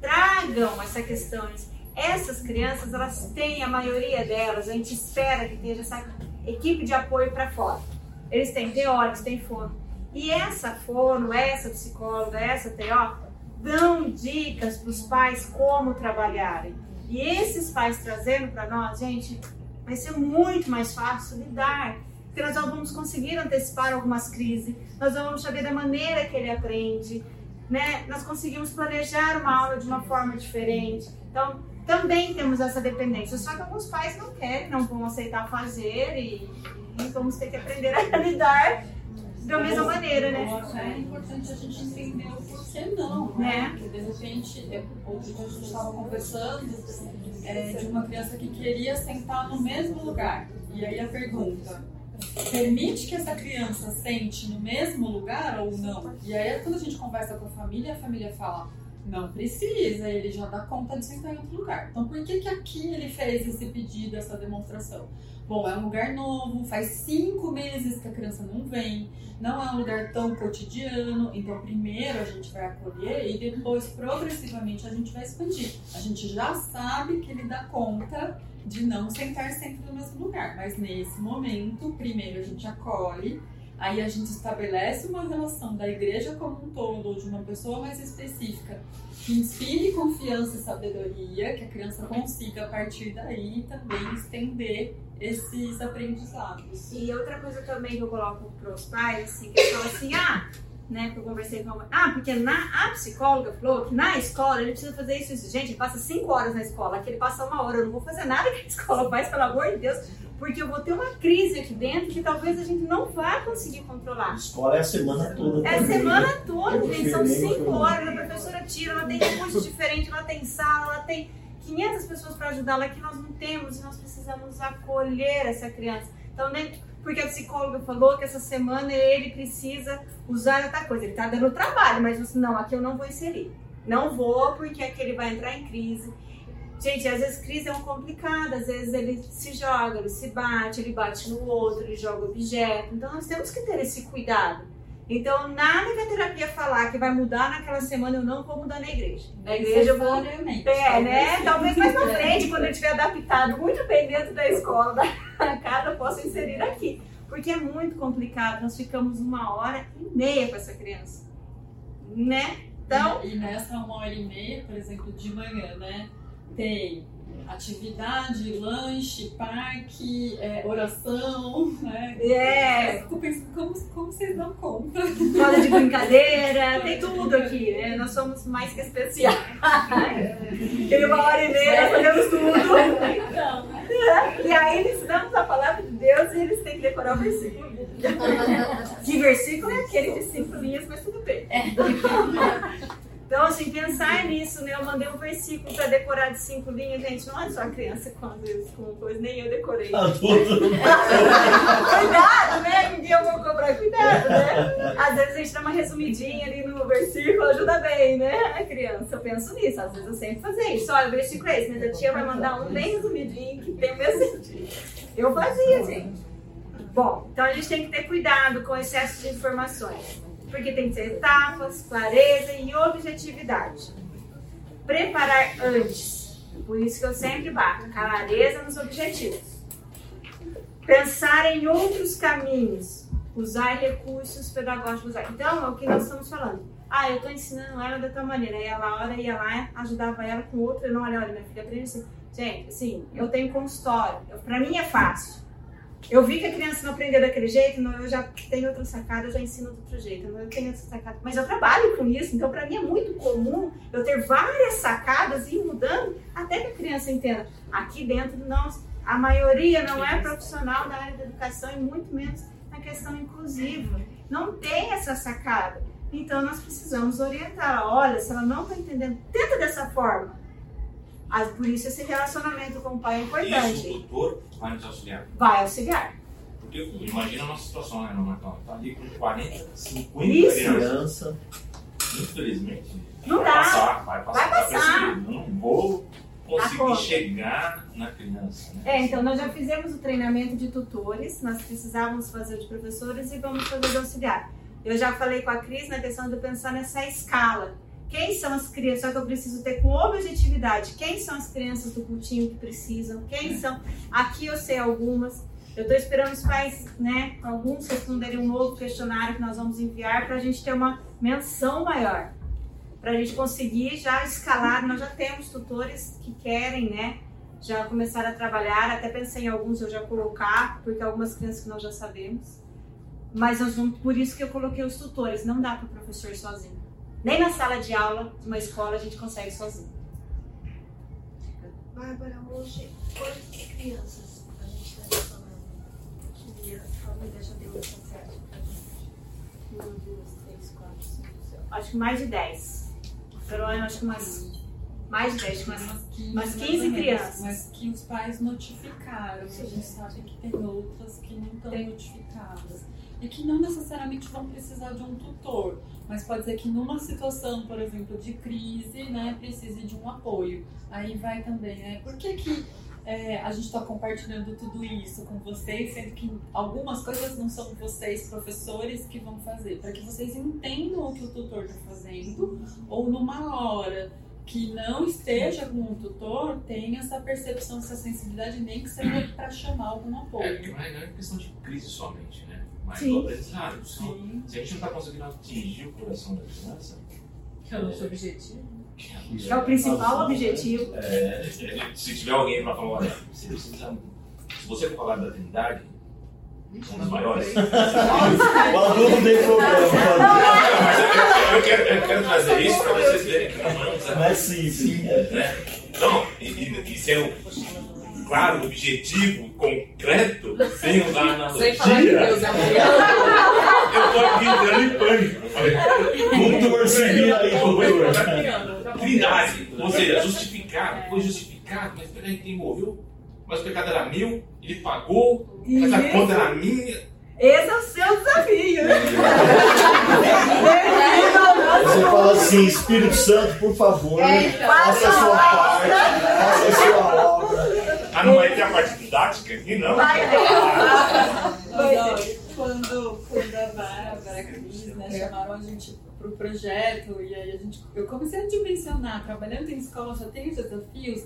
tragam essa questão. Essas crianças, elas têm, a maioria delas, a gente espera que tenha essa equipe de apoio para fora. Eles têm teóricos, têm fono. E essa fono, essa psicóloga, essa TO, dão dicas para os pais como trabalharem. E esses pais trazendo para nós, gente, vai ser muito mais fácil lidar. Porque nós vamos conseguir antecipar algumas crises, nós vamos saber da maneira que ele aprende, né? Nós conseguimos planejar uma aula de uma forma diferente. Então, também temos essa dependência. Só que alguns pais não querem, não vão aceitar fazer e, e vamos ter que aprender a lidar da mesma maneira, né? É importante a gente entender o porquê não, né? Porque de repente, hoje a gente estava conversando é, de uma criança que queria sentar no mesmo lugar. E aí a pergunta, permite que essa criança sente no mesmo lugar ou não? E aí, quando a gente conversa com a família, a família fala: não precisa, ele já dá conta de sentar em outro lugar. Então, por que, que aqui ele fez esse pedido, essa demonstração? Bom, é um lugar novo, faz cinco meses que a criança não vem, não é um lugar tão cotidiano, então primeiro a gente vai acolher e depois, progressivamente, a gente vai expandir. A gente já sabe que ele dá conta de não sentar sempre no mesmo lugar. Mas nesse momento, primeiro a gente acolhe, aí a gente estabelece uma relação da igreja como um todo, ou de uma pessoa mais específica, que inspire confiança e sabedoria, que a criança consiga, a partir daí, também estender esses aprendizados. E outra coisa também que eu coloco para os pais, assim, que eu falo assim, ah, né, que eu conversei com a mãe. Ah, porque na, a psicóloga falou que na escola ele precisa fazer isso, isso. Gente, ele passa cinco horas na escola, aqui ele passa uma hora. Eu não vou fazer nada que a escola faz, pelo amor de Deus, porque eu vou ter uma crise aqui dentro que talvez a gente não vá conseguir controlar. A escola é a semana toda. É a semana toda, gente. São cinco horas, a professora tira, ela tem recursos diferentes, ela tem sala, ela tem 500 pessoas para ajudá-la que nós não temos e nós precisamos acolher essa criança. Então, dentro porque a psicóloga falou que essa semana ele precisa usar outra coisa. Ele está dando trabalho, mas você, não, aqui eu não vou inserir. Não vou, porque aqui ele vai entrar em crise. Gente, às vezes crise é um complicado, às vezes ele se joga, ele se bate, ele bate no outro, ele joga objeto. Então nós temos que ter esse cuidado. Então, nada que a terapia falar que vai mudar naquela semana, eu não vou mudar na igreja. Na igreja eu vou. É, né? Talvez mais pra frente, quando eu tiver adaptado muito bem dentro da escola, da casa, eu posso inserir aqui. Porque é muito complicado. Nós ficamos uma hora e meia com essa criança. Né? Então. E nessa uma hora e meia, por exemplo, de manhã, né? Tem atividade, lanche, parque, é, oração, né? É. Fico pensando como, como vocês dão conta. Roda de brincadeira, tem tudo aqui, né? Nós somos mais que especiais. Tem uma hora e meia, nós fazemos tudo. Então, né? E aí eles damos a palavra de Deus e eles têm que decorar o versículo. Que versículo é aquele de cinco linhas, mas tudo bem. Então, assim, pensar nisso, né? Eu mandei um versículo para decorar de cinco linhas, gente. Não é só a criança quando isso com coisa, nem eu decorei. Tudo. cuidado, né? Dia eu vou cobrar cuidado, né? Às vezes a gente dá uma resumidinha ali no versículo, ajuda bem, né? A criança, eu penso nisso. Às vezes eu sempre fazer isso. Olha, o versículo é esse, mas a tia vai mandar um bem resumidinho que tem o mesmo sentido. Eu fazia, gente. Bom, então a gente tem que ter cuidado com o excesso de informações porque tem que ser etapas, clareza e objetividade. Preparar antes, por isso que eu sempre bato, clareza nos objetivos. Pensar em outros caminhos, usar recursos pedagógicos. Então, é o que nós estamos falando. Ah, eu estou ensinando ela da tal maneira. Aí a Laura ia lá, ajudava ela com outra. Não, olha, olha, minha filha, aprende assim. Gente, assim, eu tenho consultório. Para mim é fácil. Eu vi que a criança não aprendeu daquele jeito, não, eu já tenho outra sacada, eu já ensino de outro jeito. Eu tenho outra sacada. Mas eu trabalho com isso, então para mim é muito comum eu ter várias sacadas e ir mudando até que a criança entenda. Aqui dentro nós, a maioria não é profissional da área da educação e muito menos na questão inclusiva. Não tem essa sacada. Então nós precisamos orientar. Olha, se ela não está entendendo, tenta dessa forma. Por isso esse relacionamento com o pai é importante. Isso, o tutor vai nos auxiliar. Vai auxiliar. Porque imagina uma situação, né, Marcão? Tá ali com 40, 50 Isso. crianças. Criança. Infelizmente, Não vai dá. passar, vai passar. Vai passar. Não vou conseguir chegar na criança. Né? É, então nós já fizemos o treinamento de tutores, nós precisávamos fazer de professores e vamos fazer de auxiliar. Eu já falei com a Cris na questão de pensar nessa escala. Quem são as crianças? Só que eu preciso ter com objetividade. Quem são as crianças do cultinho que precisam? Quem são? Aqui eu sei algumas. Eu estou esperando os pais, né, alguns responderem um novo questionário que nós vamos enviar para a gente ter uma menção maior. Para a gente conseguir já escalar. Nós já temos tutores que querem, né, já começar a trabalhar. Até pensei em alguns eu já colocar, porque algumas crianças que nós já sabemos. Mas nós vamos, por isso que eu coloquei os tutores. Não dá para o professor sozinho. Nem na sala de aula de uma escola a gente consegue sozinho. Bárbara, hoje, quantas crianças a gente está falando que a família já deu essa pra gente? Uma, duas, três, quatro, cinco, seis. Acho que mais de 10. Pelo ano, acho que umas. Mais de 10, acho que umas. Umas 15, Umas mais 15 ou menos, crianças. Mas que os pais notificaram. A gente sabe que tem outras que não estão notificadas. E que não necessariamente vão precisar de um tutor. Mas pode ser que numa situação, por exemplo, de crise, né, precise de um apoio. Aí vai também, né? Por que, que é, a gente está compartilhando tudo isso com vocês, sendo que algumas coisas não são vocês, professores, que vão fazer? Para que vocês entendam o que o tutor está fazendo, ou numa hora que não esteja com um tutor, tenha essa percepção, essa sensibilidade, nem que seja para chamar algum apoio. é, não é questão de crise somente, né? Mas Sim. do aprendizado. Se, a gente não está conseguindo atingir o coração da criança, Que é o nosso objetivo. É o principal objetivo. É, se tiver alguém para falar, olha, você precisa. Se você for falar da Trindade, um dos maiores. O aluno tem problema. Mas eu, quero, eu quero trazer isso para vocês verem que não é desafio. é simples. né? Não, e, e, e sendo claro, objetivo, concreto, sem usar Sem falar que analogia. Deus é amor. Eu tô aqui entrando em pânico. Eu falei, seria aí, tutor. Trindade, ou seja, justificado, foi justificado, mas peraí, quem morreu? Mas o pecado era meu, ele pagou, mas a conta era minha. Esse é o seu desafio. Você fala assim, Espírito Santo, por favor, É, faça a sua parte, faça a sua obra. Ah, não vai ter a parte didática aqui, não? Vai ó, quando, quando a Bárbara, a Cris, né, chamaram a gente pro projeto, e aí a gente, eu comecei a dimensionar, trabalhando em escola já tenho desafios,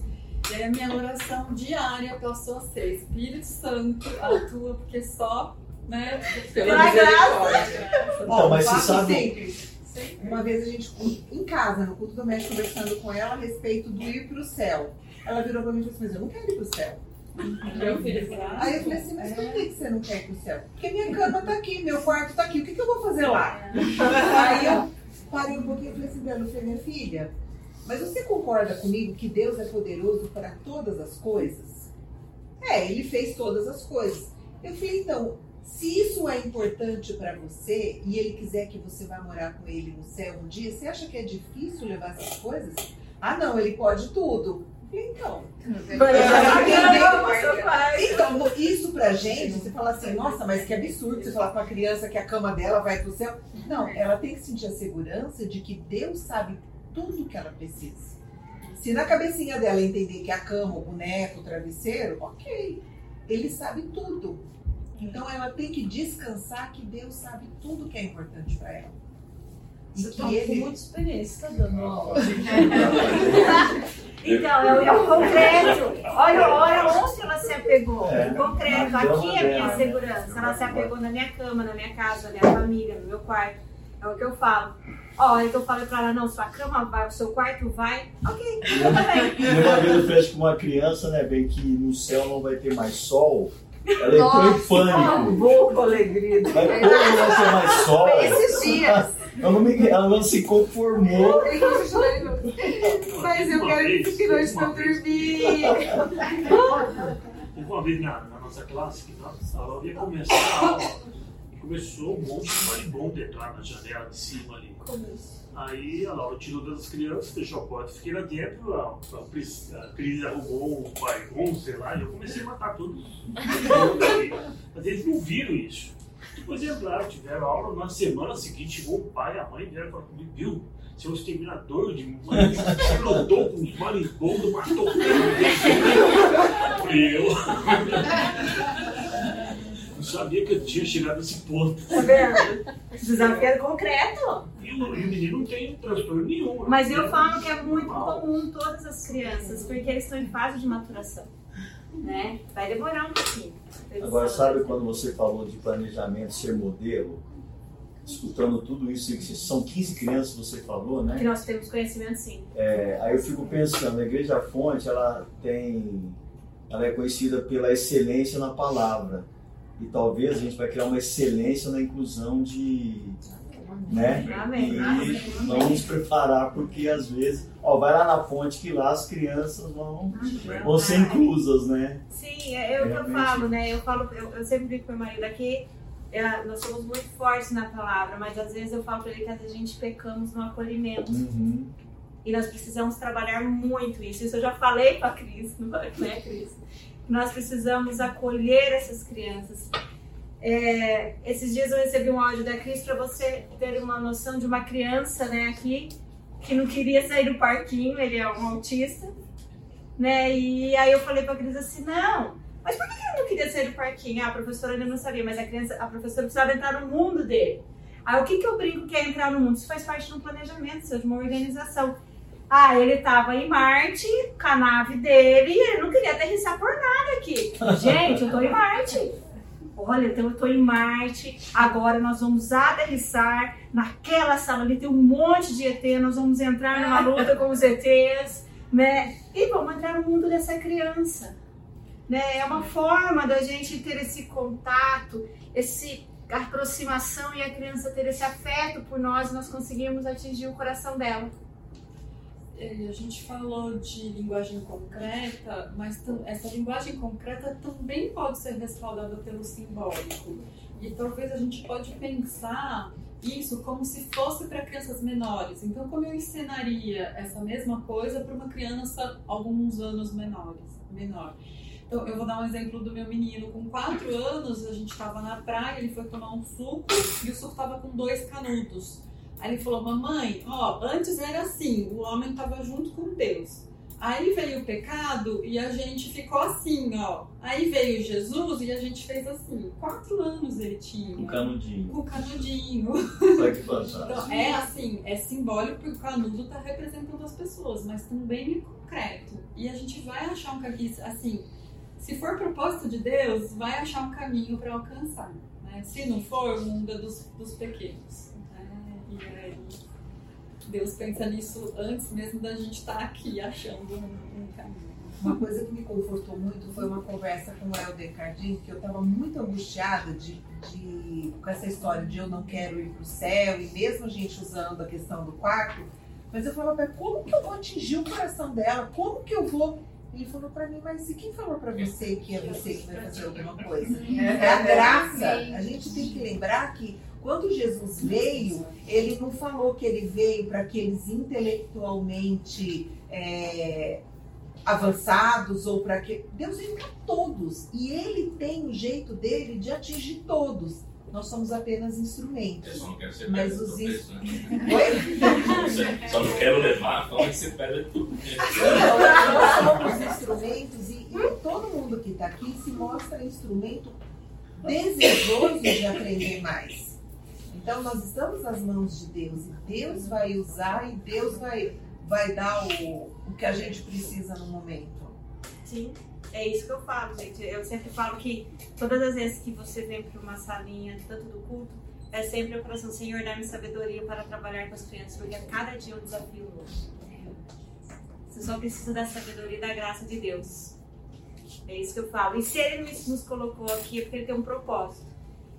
e aí a minha oração diária passou a ser, Espírito Santo, atua, porque só, né, Pela misericórdia. Não, mas você sabe- simples. Uma vez a gente, em casa, no culto doméstico, conversando com ela a respeito do ir pro céu. Ela virou pra mim e falou assim, mas eu não quero ir pro céu. Meu filho, ah, Aí eu falei assim, mas por que que você não quer ir pro céu? Porque minha cama tá aqui, meu quarto tá aqui, o que, que eu vou fazer lá? Aí eu parei um pouquinho e falei assim, Bela, eu falei, minha filha, mas você concorda comigo que Deus é poderoso para todas as coisas? É, ele fez todas as coisas. Eu falei, então, se isso é importante para você e ele quiser que você vá morar com ele no céu um dia, você acha que é difícil levar essas coisas? Ah, não, ele pode tudo. Eu falei, então. Então, isso pra gente, você fala assim, nossa, mas que absurdo você falar com uma criança que a cama dela vai pro céu. Não, ela tem que sentir a segurança de que Deus sabe tudo que ela precisa. Se na cabecinha dela entender que a cama, o boneco, o travesseiro, ok. Ele sabe tudo. Então ela tem que descansar que Deus sabe tudo que é importante pra ela. E Você que tá com ele muita experiência, tá dando aula. Então, é o, é o concreto. Olha, olha onde ela se apegou. É. Em concreto, aqui é a minha dela. segurança. Ela se apegou na minha cama, na minha casa, na minha família, no meu quarto. É o que eu falo. Ó, então eu falo pra ela, não, sua cama vai, o seu quarto vai. Ok, tudo bem. E uma vez eu falei pra uma criança, né, bem que no céu não vai ter mais sol, Ela entrou em pânico. Acabou com a alegria. Mas como vai ser mais sol? Esses dias. Ela não, me- ela não se conformou. A. Mas eu quero que fique noite pra eu dormir. Uma vez na, na nossa classe, que nossa aula ia começar a aula, e começou um monte de marimbondo entrar na janela de cima ali. Aí a Laura tirou das crianças, fechou a porta, fiquei lá dentro, a, a, a Cris arrumou um bairro, sei lá, e eu comecei a matar todos. Mas eles não viram isso. Depois entraram, tiveram aula, na semana seguinte chegou o pai e a mãe vieram falar comigo, viu? Seu exterminador de marimbondos, rodou com os marimbondos, matou todo mundo. Eu. Não sabia que eu tinha chegado nesse ponto. Tá vendo? Desafio é concreto. E o, e o menino não tem transtorno nenhum. Mas eu falo que é muito comum todas as crianças, porque eles estão em fase de maturação. Né? Vai demorar um pouquinho. Agora, sabe quando você falou de planejamento, ser modelo? Escutando tudo isso, são 15 crianças, você falou, né? Que nós temos conhecimento sim. É, aí eu fico pensando, a Igreja Fonte, ela tem, ela é conhecida pela excelência na palavra. E talvez a gente vai criar uma excelência na inclusão de, né? Amém. E vamos nos preparar, porque às vezes, ó, vai lá na fonte que lá as crianças vão, vão ser inclusas, né? Sim, é, é o que eu falo, né? Eu falo, eu, eu sempre digo pro meu marido aqui, é, nós somos muito fortes na palavra, mas às vezes eu falo pra ele que às vezes a gente pecamos no acolhimento. Uhum. E nós precisamos trabalhar muito isso. Isso eu já falei pra Cris, não é, Cris? Nós precisamos acolher essas crianças. É, esses dias eu recebi um áudio da Cris para você ter uma noção de uma criança, né, aqui, que não queria sair do parquinho, ele é um autista, né, e aí eu falei pra Cris assim, não, mas por que ele não queria sair do parquinho? Ah, a professora ainda não sabia, mas a criança, a professora precisava entrar no mundo dele. Aí o que que eu brinco que é entrar no mundo? Isso faz parte de um planejamento, seu, de uma organização. Ah, ele tava em Marte, com a nave dele, e ele não queria aterrissar por nada aqui. Gente, eu tô em Marte. Olha, então eu tô em Marte, agora nós vamos aterrissar naquela sala ali, tem um monte de ET, nós vamos entrar numa luta com os ETs, né? E vamos entrar no mundo dessa criança. Né? É uma forma da gente ter esse contato, esse aproximação e a criança ter esse afeto por nós, nós conseguimos atingir o coração dela. É, A gente falou de linguagem concreta, mas essa linguagem concreta também pode ser respaldada pelo simbólico. E talvez a gente pode pensar isso como se fosse para crianças menores. Então, como eu ensinaria essa mesma coisa para uma criança alguns anos menores, menor? Então, eu vou dar um exemplo do meu menino. Com quatro anos, a gente estava na praia, ele foi tomar um suco e o suco estava com dois canudos. Aí ele falou, mamãe, ó, antes era assim, o homem estava junto com Deus. Aí veio o pecado e a gente ficou assim, ó. Aí veio Jesus e a gente fez assim. Quatro anos ele tinha. Um canudinho. Com o canudinho. Olha que fantástico. Então, é assim, é simbólico porque o canudo está representando as pessoas, mas também é concreto. E a gente vai achar um caminho, assim, se for propósito de Deus, vai achar um caminho para alcançar. Né? Se não for, o mundo é dos, dos pequenos. Aí, Deus pensa nisso antes mesmo da gente estar aqui achando um, um caminho. Uma coisa que me confortou muito foi uma conversa com o Helder Cardim, que eu estava muito angustiada de, de- com essa história de eu não quero ir para o céu, e mesmo a gente usando a questão do quarto, mas eu falava como que eu vou atingir o coração dela? Como que eu vou. Ele falou pra mim, mas e quem falou pra você que é você que vai fazer alguma coisa? É a graça. A gente tem que lembrar que quando Jesus veio, ele não falou que ele veio para aqueles intelectualmente é, avançados ou para que. Deus veio para todos. E ele tem o jeito dele de atingir todos. Nós somos apenas Eu instrumentos. só não quero ser Mas os né? Oi? Só não quero levar, fala que você pedra de tudo. Nós somos instrumentos e, e todo mundo que está aqui se mostra instrumento desejoso de aprender mais. Então nós estamos nas mãos de Deus e Deus vai usar e Deus vai, vai dar o, o que a gente precisa no momento. Sim, é isso que eu falo, gente. Eu sempre falo que todas as vezes que você vem para uma salinha, tanto do culto, é sempre o coração, Senhor, dá-me sabedoria para trabalhar com as crianças, porque a cada dia é um desafio novo. Você só precisa da sabedoria e da graça de Deus. É isso que eu falo. E se ele nos colocou aqui é porque ele tem um propósito.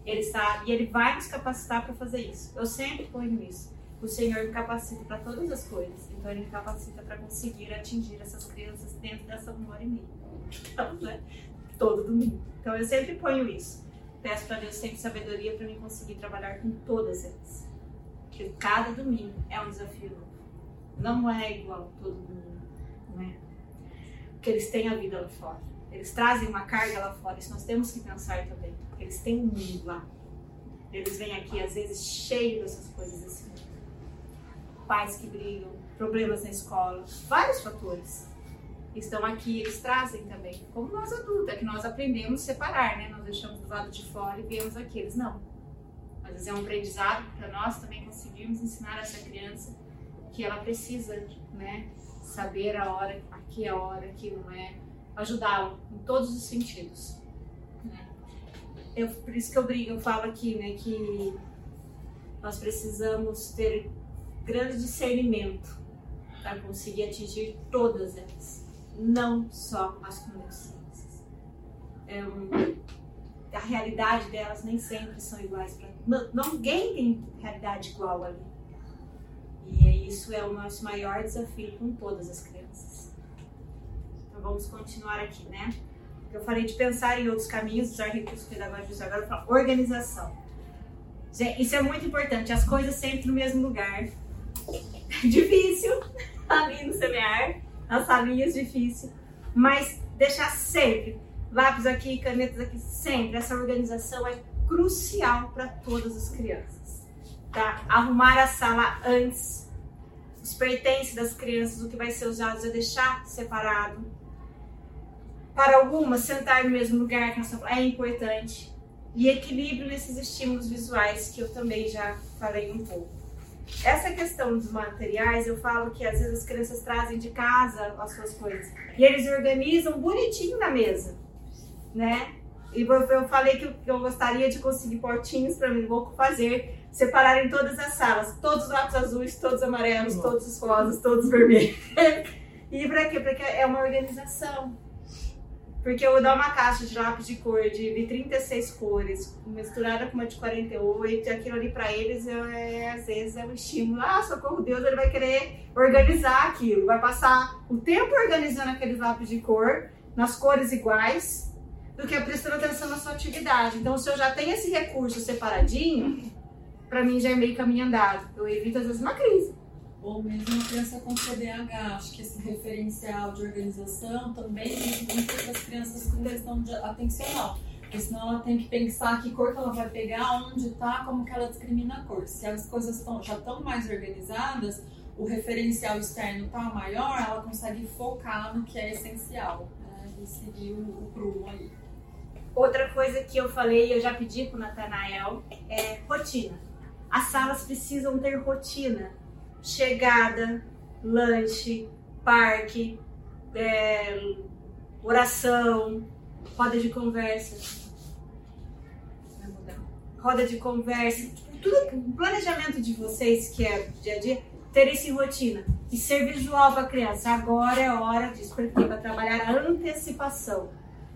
Ele sabe e ele vai nos capacitar para fazer isso. Eu sempre ponho isso. O Senhor me capacita para todas as coisas. Então ele me capacita para conseguir atingir essas crianças dentro dessa uma hora e meia. Então, né? Todo domingo. Então eu sempre ponho isso. Peço para Deus sempre sabedoria para mim conseguir trabalhar com todas elas. Porque cada domingo é um desafio novo. Não é igual todo domingo. Não é? Porque eles têm a vida lá fora. Eles trazem uma carga lá fora. Isso nós temos que pensar também. Eles têm um mundo lá. Eles vêm aqui, às vezes, cheios dessas coisas assim. Pais que brigam, problemas na escola, vários fatores estão aqui, eles trazem também. Como nós adultos, é que nós aprendemos a separar, né? Nós deixamos do lado de fora e vemos aqueles. Não. Às vezes é um aprendizado para nós também conseguirmos ensinar essa criança que ela precisa, né? Saber a hora, aqui é a hora, aqui não é. Ajudá-lo em todos os sentidos. Né? Eu, por isso que eu brigo, eu falo aqui, né? Que nós precisamos ter grande discernimento para conseguir atingir todas elas não só as conexões. É um, a realidade delas nem sempre são iguais para ninguém tem realidade igual ali. E é isso é o nosso maior desafio com todas as crianças. Vamos continuar aqui, né? Eu falei de pensar em outros caminhos, usar recursos pedagógicos agora, falo organização. Gente, isso é muito importante, as coisas sempre no mesmo lugar. Difícil ali no semear, nas salinhas difícil, mas deixar sempre lápis aqui, canetas aqui, sempre. Essa organização é crucial para todas as crianças. Tá? Arrumar a sala antes, os pertences das crianças, o que vai ser usado, é deixar separado. Para algumas, sentar no mesmo lugar é importante. E equilíbrio nesses estímulos visuais, que eu também já falei um pouco. Essa questão dos materiais, eu falo que às vezes as crianças trazem de casa as suas coisas e eles organizam bonitinho na mesa, né? E eu falei que eu gostaria de conseguir potinhos para mim, vou fazer, separar em todas as salas, todos os lápis azuis, todos os amarelos, todos os rosas, todos os vermelhos. e para quê? Porque é uma organização. Porque eu dar uma caixa de lápis de cor de, de 36 cores, misturada com uma de 48, e aquilo ali para eles é, às vezes é um estímulo. Ah, socorro Deus, ele vai querer organizar aquilo, vai passar o tempo organizando aqueles lápis de cor, nas cores iguais, do que prestando atenção na sua atividade. Então, se eu já tenho esse recurso separadinho, para mim já é meio caminho andado. Eu evito às vezes uma crise ou mesmo uma criança com TDAH. Acho que esse referencial de organização também é muito para as crianças com questão de atencional. Porque senão ela tem que pensar que cor que ela vai pegar, onde está, como que ela discrimina a cor. Se as coisas tão, já estão mais organizadas, o referencial externo está maior, ela consegue focar no que é essencial né? e seguir o, o prumo aí. Outra coisa que eu falei, eu já pedi para o Natanael, é rotina. As salas precisam ter rotina chegada, lanche, parque, é, oração, roda de conversa. Roda de conversa, tudo planejamento de vocês que é dia a dia, ter isso em rotina e ser visual para a criança. Agora é hora disso, porque vai trabalhar a antecipação.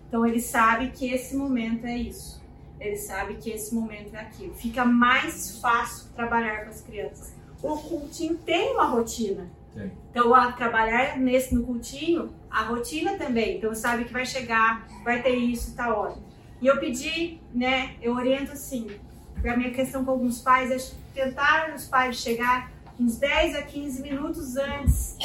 Então ele sabe que esse momento é isso. Ele sabe que esse momento é aquilo. Fica mais fácil trabalhar com as crianças o cultinho tem uma rotina. Sim. Então, a trabalhar nesse no cultinho, a rotina também. Então, sabe que vai chegar, vai ter isso, tá ótimo. E eu pedi, né, eu oriento assim, a minha questão com alguns pais é tentar os pais chegar uns 10 a 15 minutos antes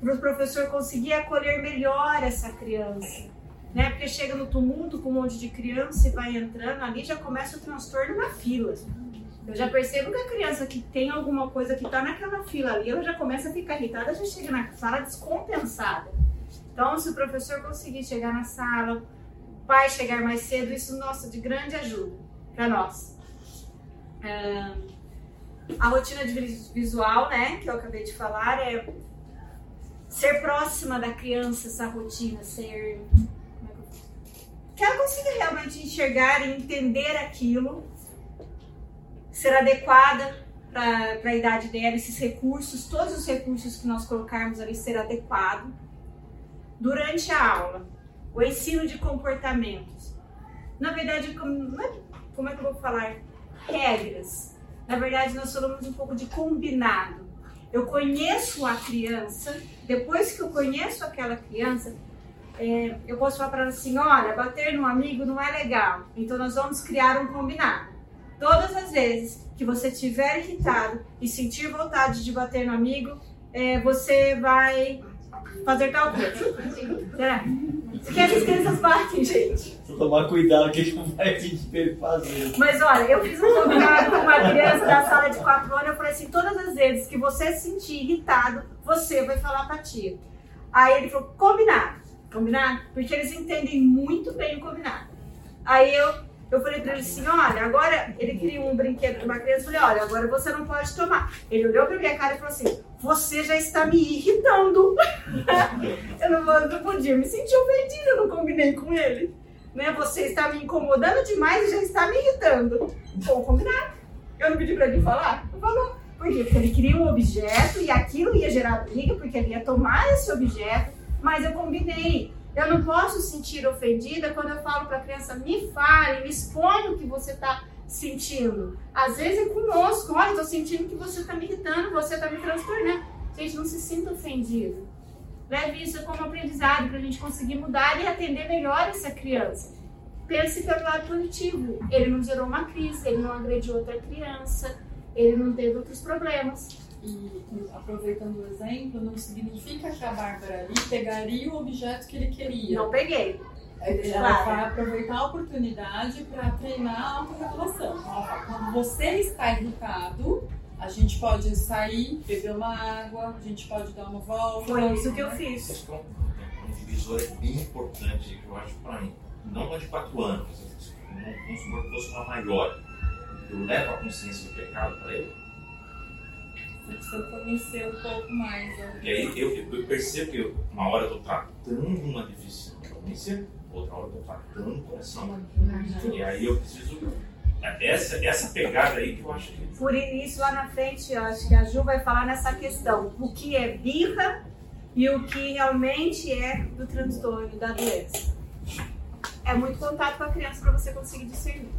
para o professor conseguir acolher melhor essa criança. Né? Porque chega no tumulto com um monte de criança e vai entrando, ali já começa o transtorno na fila. Eu já percebo que a criança que tem alguma coisa que está naquela fila ali, ela já começa a ficar irritada, já chega na sala descompensada. Então, se o professor conseguir chegar na sala, o pai chegar mais cedo, isso, nossa, de grande ajuda para nós. É, a rotina de visual, né, que eu acabei de falar, é ser próxima da criança, essa rotina, ser. É que ela consiga realmente enxergar e entender aquilo ser adequada para a idade dela, esses recursos, todos os recursos que nós colocarmos ali ser adequado durante a aula. o ensino de comportamentos. Na verdade, como, é, como é que eu vou falar? Regras. Na verdade, nós falamos um pouco de combinado. Eu conheço a criança, depois que eu conheço aquela criança, é, eu posso falar para ela assim: olha, bater no amigo não é legal, então nós vamos criar um combinado. Todas as vezes que você estiver irritado e sentir vontade de bater no amigo, é, você vai fazer tal coisa. Será? Porque as crianças batem, gente. Vou tomar cuidado que não vai pedir pra fazer. Mas olha, eu fiz um combinado com uma criança da sala de 4 anos. Eu falei assim: todas as vezes que você se sentir irritado, você vai falar pra tia. Aí ele falou: combinado. Combinado? Porque eles entendem muito bem o combinado. Aí eu, eu falei pra ele assim: olha, agora ele queria um brinquedo pra uma criança. Eu falei: olha, agora você não pode tomar. Ele olhou pra minha cara e falou assim: você já está me irritando. eu não, não podia me sentir ofendida, eu não combinei com ele. Né? Você está me incomodando demais e já está me irritando. Bom, combinado. Eu não pedi pra ele falar? Não falou. Por quê? Porque ele queria um objeto e aquilo ia gerar briga, porque ele ia tomar esse objeto mas eu combinei. Eu não posso sentir ofendida quando eu falo para a criança, me fale, me exponha o que você está sentindo. Às vezes é conosco, olha, estou sentindo que você está me irritando, você está me transtornando. Gente, não se sinta ofendido. Leve isso como aprendizado para a gente conseguir mudar e atender melhor essa criança. Pense pelo lado positivo. Ele não gerou uma crise, ele não agrediu outra criança, ele não teve outros problemas. E aproveitando o exemplo, não significa que a Bárbara ali pegaria o objeto que ele queria. Não peguei. Ela vai aproveitar a oportunidade para treinar a autorregulação. Quando você está irritado, a gente pode sair, beber uma água, a gente pode dar uma volta. Foi isso que eu fiz. Um divisor é bem importante que eu acho para mim. Não uma de quatro anos, vamos supor que fosse uma maior. Eu levo a consciência do pecado para ele você precisa conhecer um pouco mais. Né? E aí eu, eu, percebo que uma hora eu estou tratando uma deficiência, outra hora eu estou tratando o coração. E aí eu preciso. Essa, essa pegada aí que eu acho que. Por isso, lá na frente, eu acho que a Ju vai falar nessa questão: o que é birra e o que realmente é do transtorno, da doença. É muito contato com a criança para você conseguir discernir.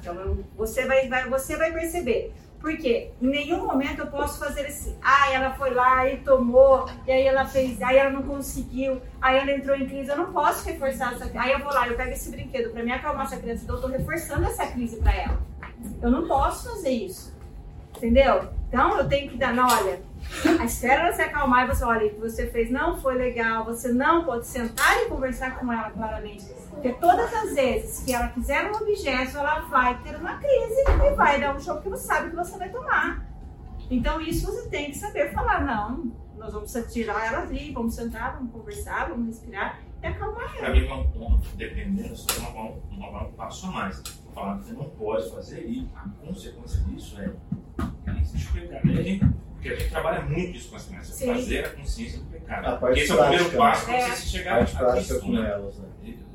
Então, você vai, vai, você vai perceber porque em nenhum momento eu posso fazer esse, ah, ela foi lá e tomou, e aí ela fez, aí ela não conseguiu, aí ela entrou em crise. Eu não posso reforçar essa Aí eu vou lá, eu pego esse brinquedo para me acalmar essa criança, então eu tô reforçando essa crise para ela. Eu não posso fazer isso. Entendeu? Então eu tenho que dar, não, olha, espera ela se acalmar e você, olha, o que você fez não foi legal, você não pode sentar e conversar com ela claramente porque todas as vezes que ela quiser um objeto, ela vai ter uma crise e vai dar um choque que você sabe que você vai tomar. Então, isso você tem que saber falar. Não, nós vamos tirar ela ali, vamos sentar, vamos conversar, vamos respirar e acalmar ela. Para mim, é dependendo, uma, uma, uma, um passo a mais. Falar que você não pode fazer e a consequência disso é que existe pecado. Porque a gente trabalha muito isso com as crianças, Sim. fazer a consciência do pecado. A parte Esse é o primeiro passo para é. você chegar a isso, com né? elas, né?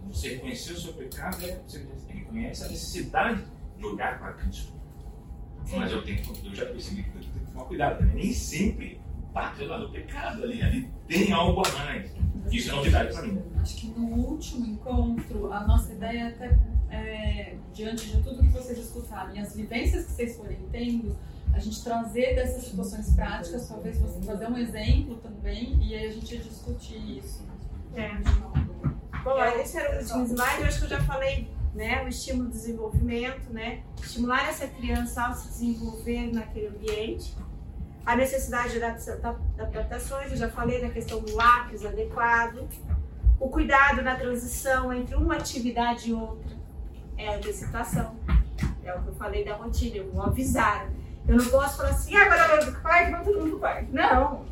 Você reconhecer o seu pecado é você reconhece a necessidade de olhar para Cristo. Mas eu, tenho, eu já percebi que eu tenho que tomar cuidado também. Nem sempre bate lá no pecado ali. Ali tem algo a mais. Isso é novidade para mim. Acho que no último encontro, a nossa ideia até é, diante de tudo que vocês escutaram e as vivências que vocês forem tendo, a gente trazer dessas situações práticas, talvez você trazer um exemplo também, e aí a gente discutir isso. É. Bom, esse era o último slide, eu acho que eu já falei, né, o estímulo do desenvolvimento, né, estimular essa criança a se desenvolver naquele ambiente, a necessidade de adaptações, eu já falei da questão do lápis adequado, o cuidado na transição entre uma atividade e outra, é a antecipação, é o que eu falei da rotina, vou avisar. Eu não posso falar assim, agora vamos pro parque, vamos todo mundo pro parque. Não,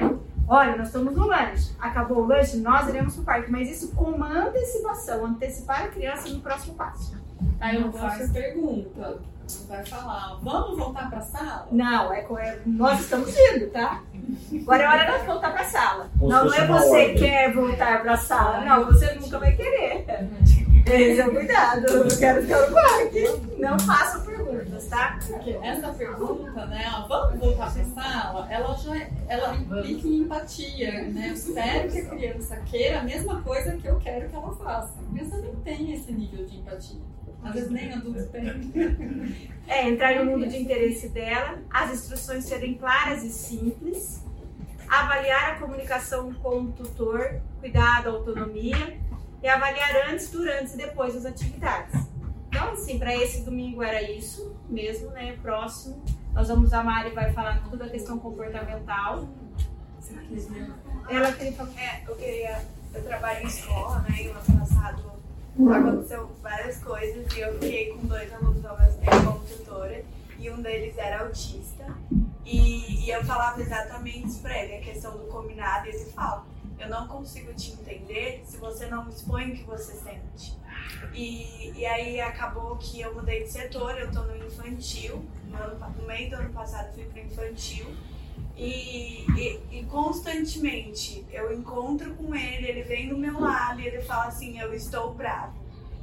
Olha, nós estamos no lanche. Acabou o lanche, nós iremos para o parque. Mas isso com uma antecipação, antecipar a criança no próximo passo. Aí eu faço pergunta. Não vai falar, vamos voltar para a sala? Não, é, é, nós estamos indo, tá? Agora é hora de voltar para a sala. Não, não é você que quer voltar para a sala. Não, você nunca vai querer. Esse é o cuidado. Eu quero ficar no parque. Não faça perguntas. Perguntas, tá? Porque essa pergunta, né, ó, vamos voltar para a sala, ela já ela implica em empatia, né? Eu espero que a criança queira a mesma coisa que eu quero que ela faça. A criança nem tem esse nível de empatia. Às vezes nem adulto tem. É, entrar no mundo de interesse dela, as instruções serem claras e simples, avaliar a comunicação com o tutor, cuidado, autonomia, e avaliar antes, durante e depois das atividades. Então, assim, para esse domingo era isso mesmo, né? Próximo, nós vamos, a Mari vai falar tudo da questão comportamental. Ela queria. É, eu queria. Eu trabalho em escola, né? E o ano passado aconteceu várias coisas e eu fiquei com dois alunos ao mesmo tempo como tutora e um deles era autista. E, e eu falava exatamente isso pra ele, a questão do combinado, e ele fala, eu não consigo te entender se você não me expõe o que você sente. E, e aí acabou que eu mudei de setor, eu tô no infantil, no, ano, no meio do ano passado fui pro infantil, e, e, e, constantemente eu encontro com ele, ele vem do meu lado e ele fala assim: Eu estou bravo.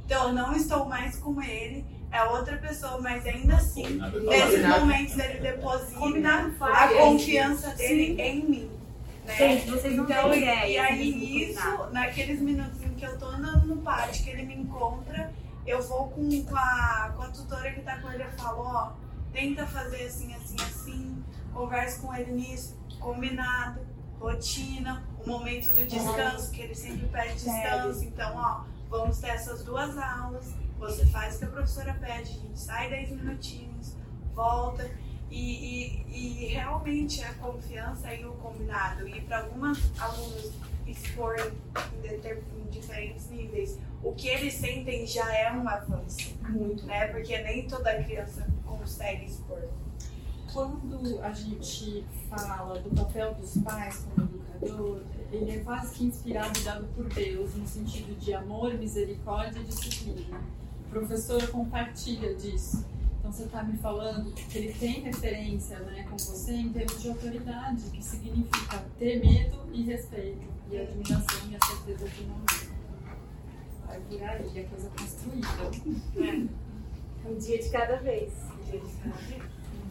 Então eu não estou mais com ele, é outra pessoa, mas ainda assim, nesses momentos ele deposita a confiança dele em mim. Né? Gente, vocês não então, têm ideia. E aí, isso, naqueles minutos em que eu tô andando no pátio, que ele me encontra, eu vou com, com, a, com a tutora que tá com ele, eu falo: Ó, tenta fazer assim, assim, assim converso com ele nisso, combinado, rotina, o momento do descanso, que ele sempre pede descanso. Então, ó, vamos ter essas duas aulas, você faz o que a professora pede, a gente sai 10 minutinhos, volta. E, e, e realmente a confiança e o combinado. E para algumas alunos expor em, em, diferentes níveis, o que eles sentem já é um avanço. Muito. Né? Porque nem toda criança consegue expor quando a gente fala do papel dos pais como educador, ele é quase que inspirado e dado por Deus, no sentido de amor, misericórdia e disciplina. O professor compartilha disso. Então você está me falando que ele tem referência né, com você em termos de autoridade, que significa ter medo e respeito, e admiração e a certeza de não Vai por aí, a coisa construída. É. Um dia de cada vez. Um dia de cada vez.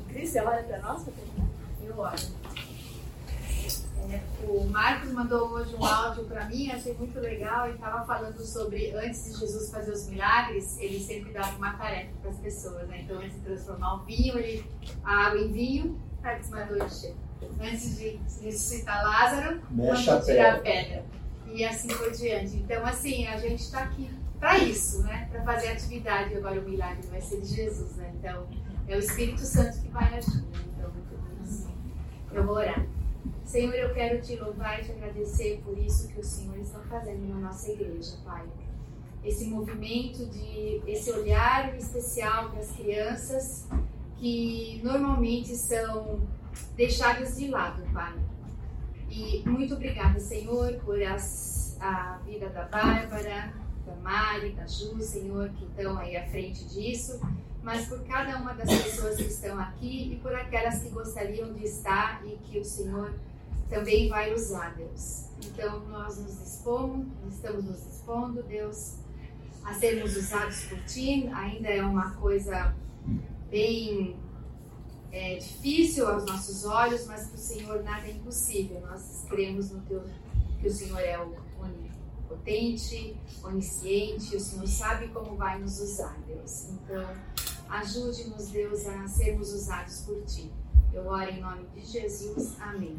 Cris, você olha para nós? Eu olho. É, o Marcos mandou hoje um áudio para mim, achei muito legal. Ele estava falando sobre antes de Jesus fazer os milagres, ele sempre dava uma tarefa para as pessoas. Né? Então, antes de transformar o vinho, ele, a água em vinho, Marcos mandou encher. Antes de ressuscitar Lázaro, mandou tirar a pedra. E assim por diante. Então, assim, a gente está aqui para isso, né? Para fazer atividade. Agora, o milagre vai ser de Jesus, né? Então é o Espírito Santo que vai agir. Então, assim, eu vou orar. Senhor, eu quero te louvar e te agradecer por isso que o Senhor está fazendo na nossa igreja, Pai. Esse movimento de esse olhar especial para as crianças que normalmente são deixadas de lado, Pai. E muito obrigada, Senhor, por as, a vida da Bárbara, da Mari, da Ju, Senhor, que estão aí à frente disso mas por cada uma das pessoas que estão aqui e por aquelas que gostariam de estar e que o Senhor também vai usar, Deus. Então, nós nos dispomos, estamos nos dispondo, Deus, a sermos usados por Ti. Ainda é uma coisa bem é, difícil aos nossos olhos, mas para o Senhor nada é impossível. Nós cremos no Teu, que o Senhor é onipotente, onisciente, o Senhor sabe como vai nos usar, Deus. Então, Ajude-nos, Deus, a sermos usados por Ti. Eu oro em nome de Jesus. Amém.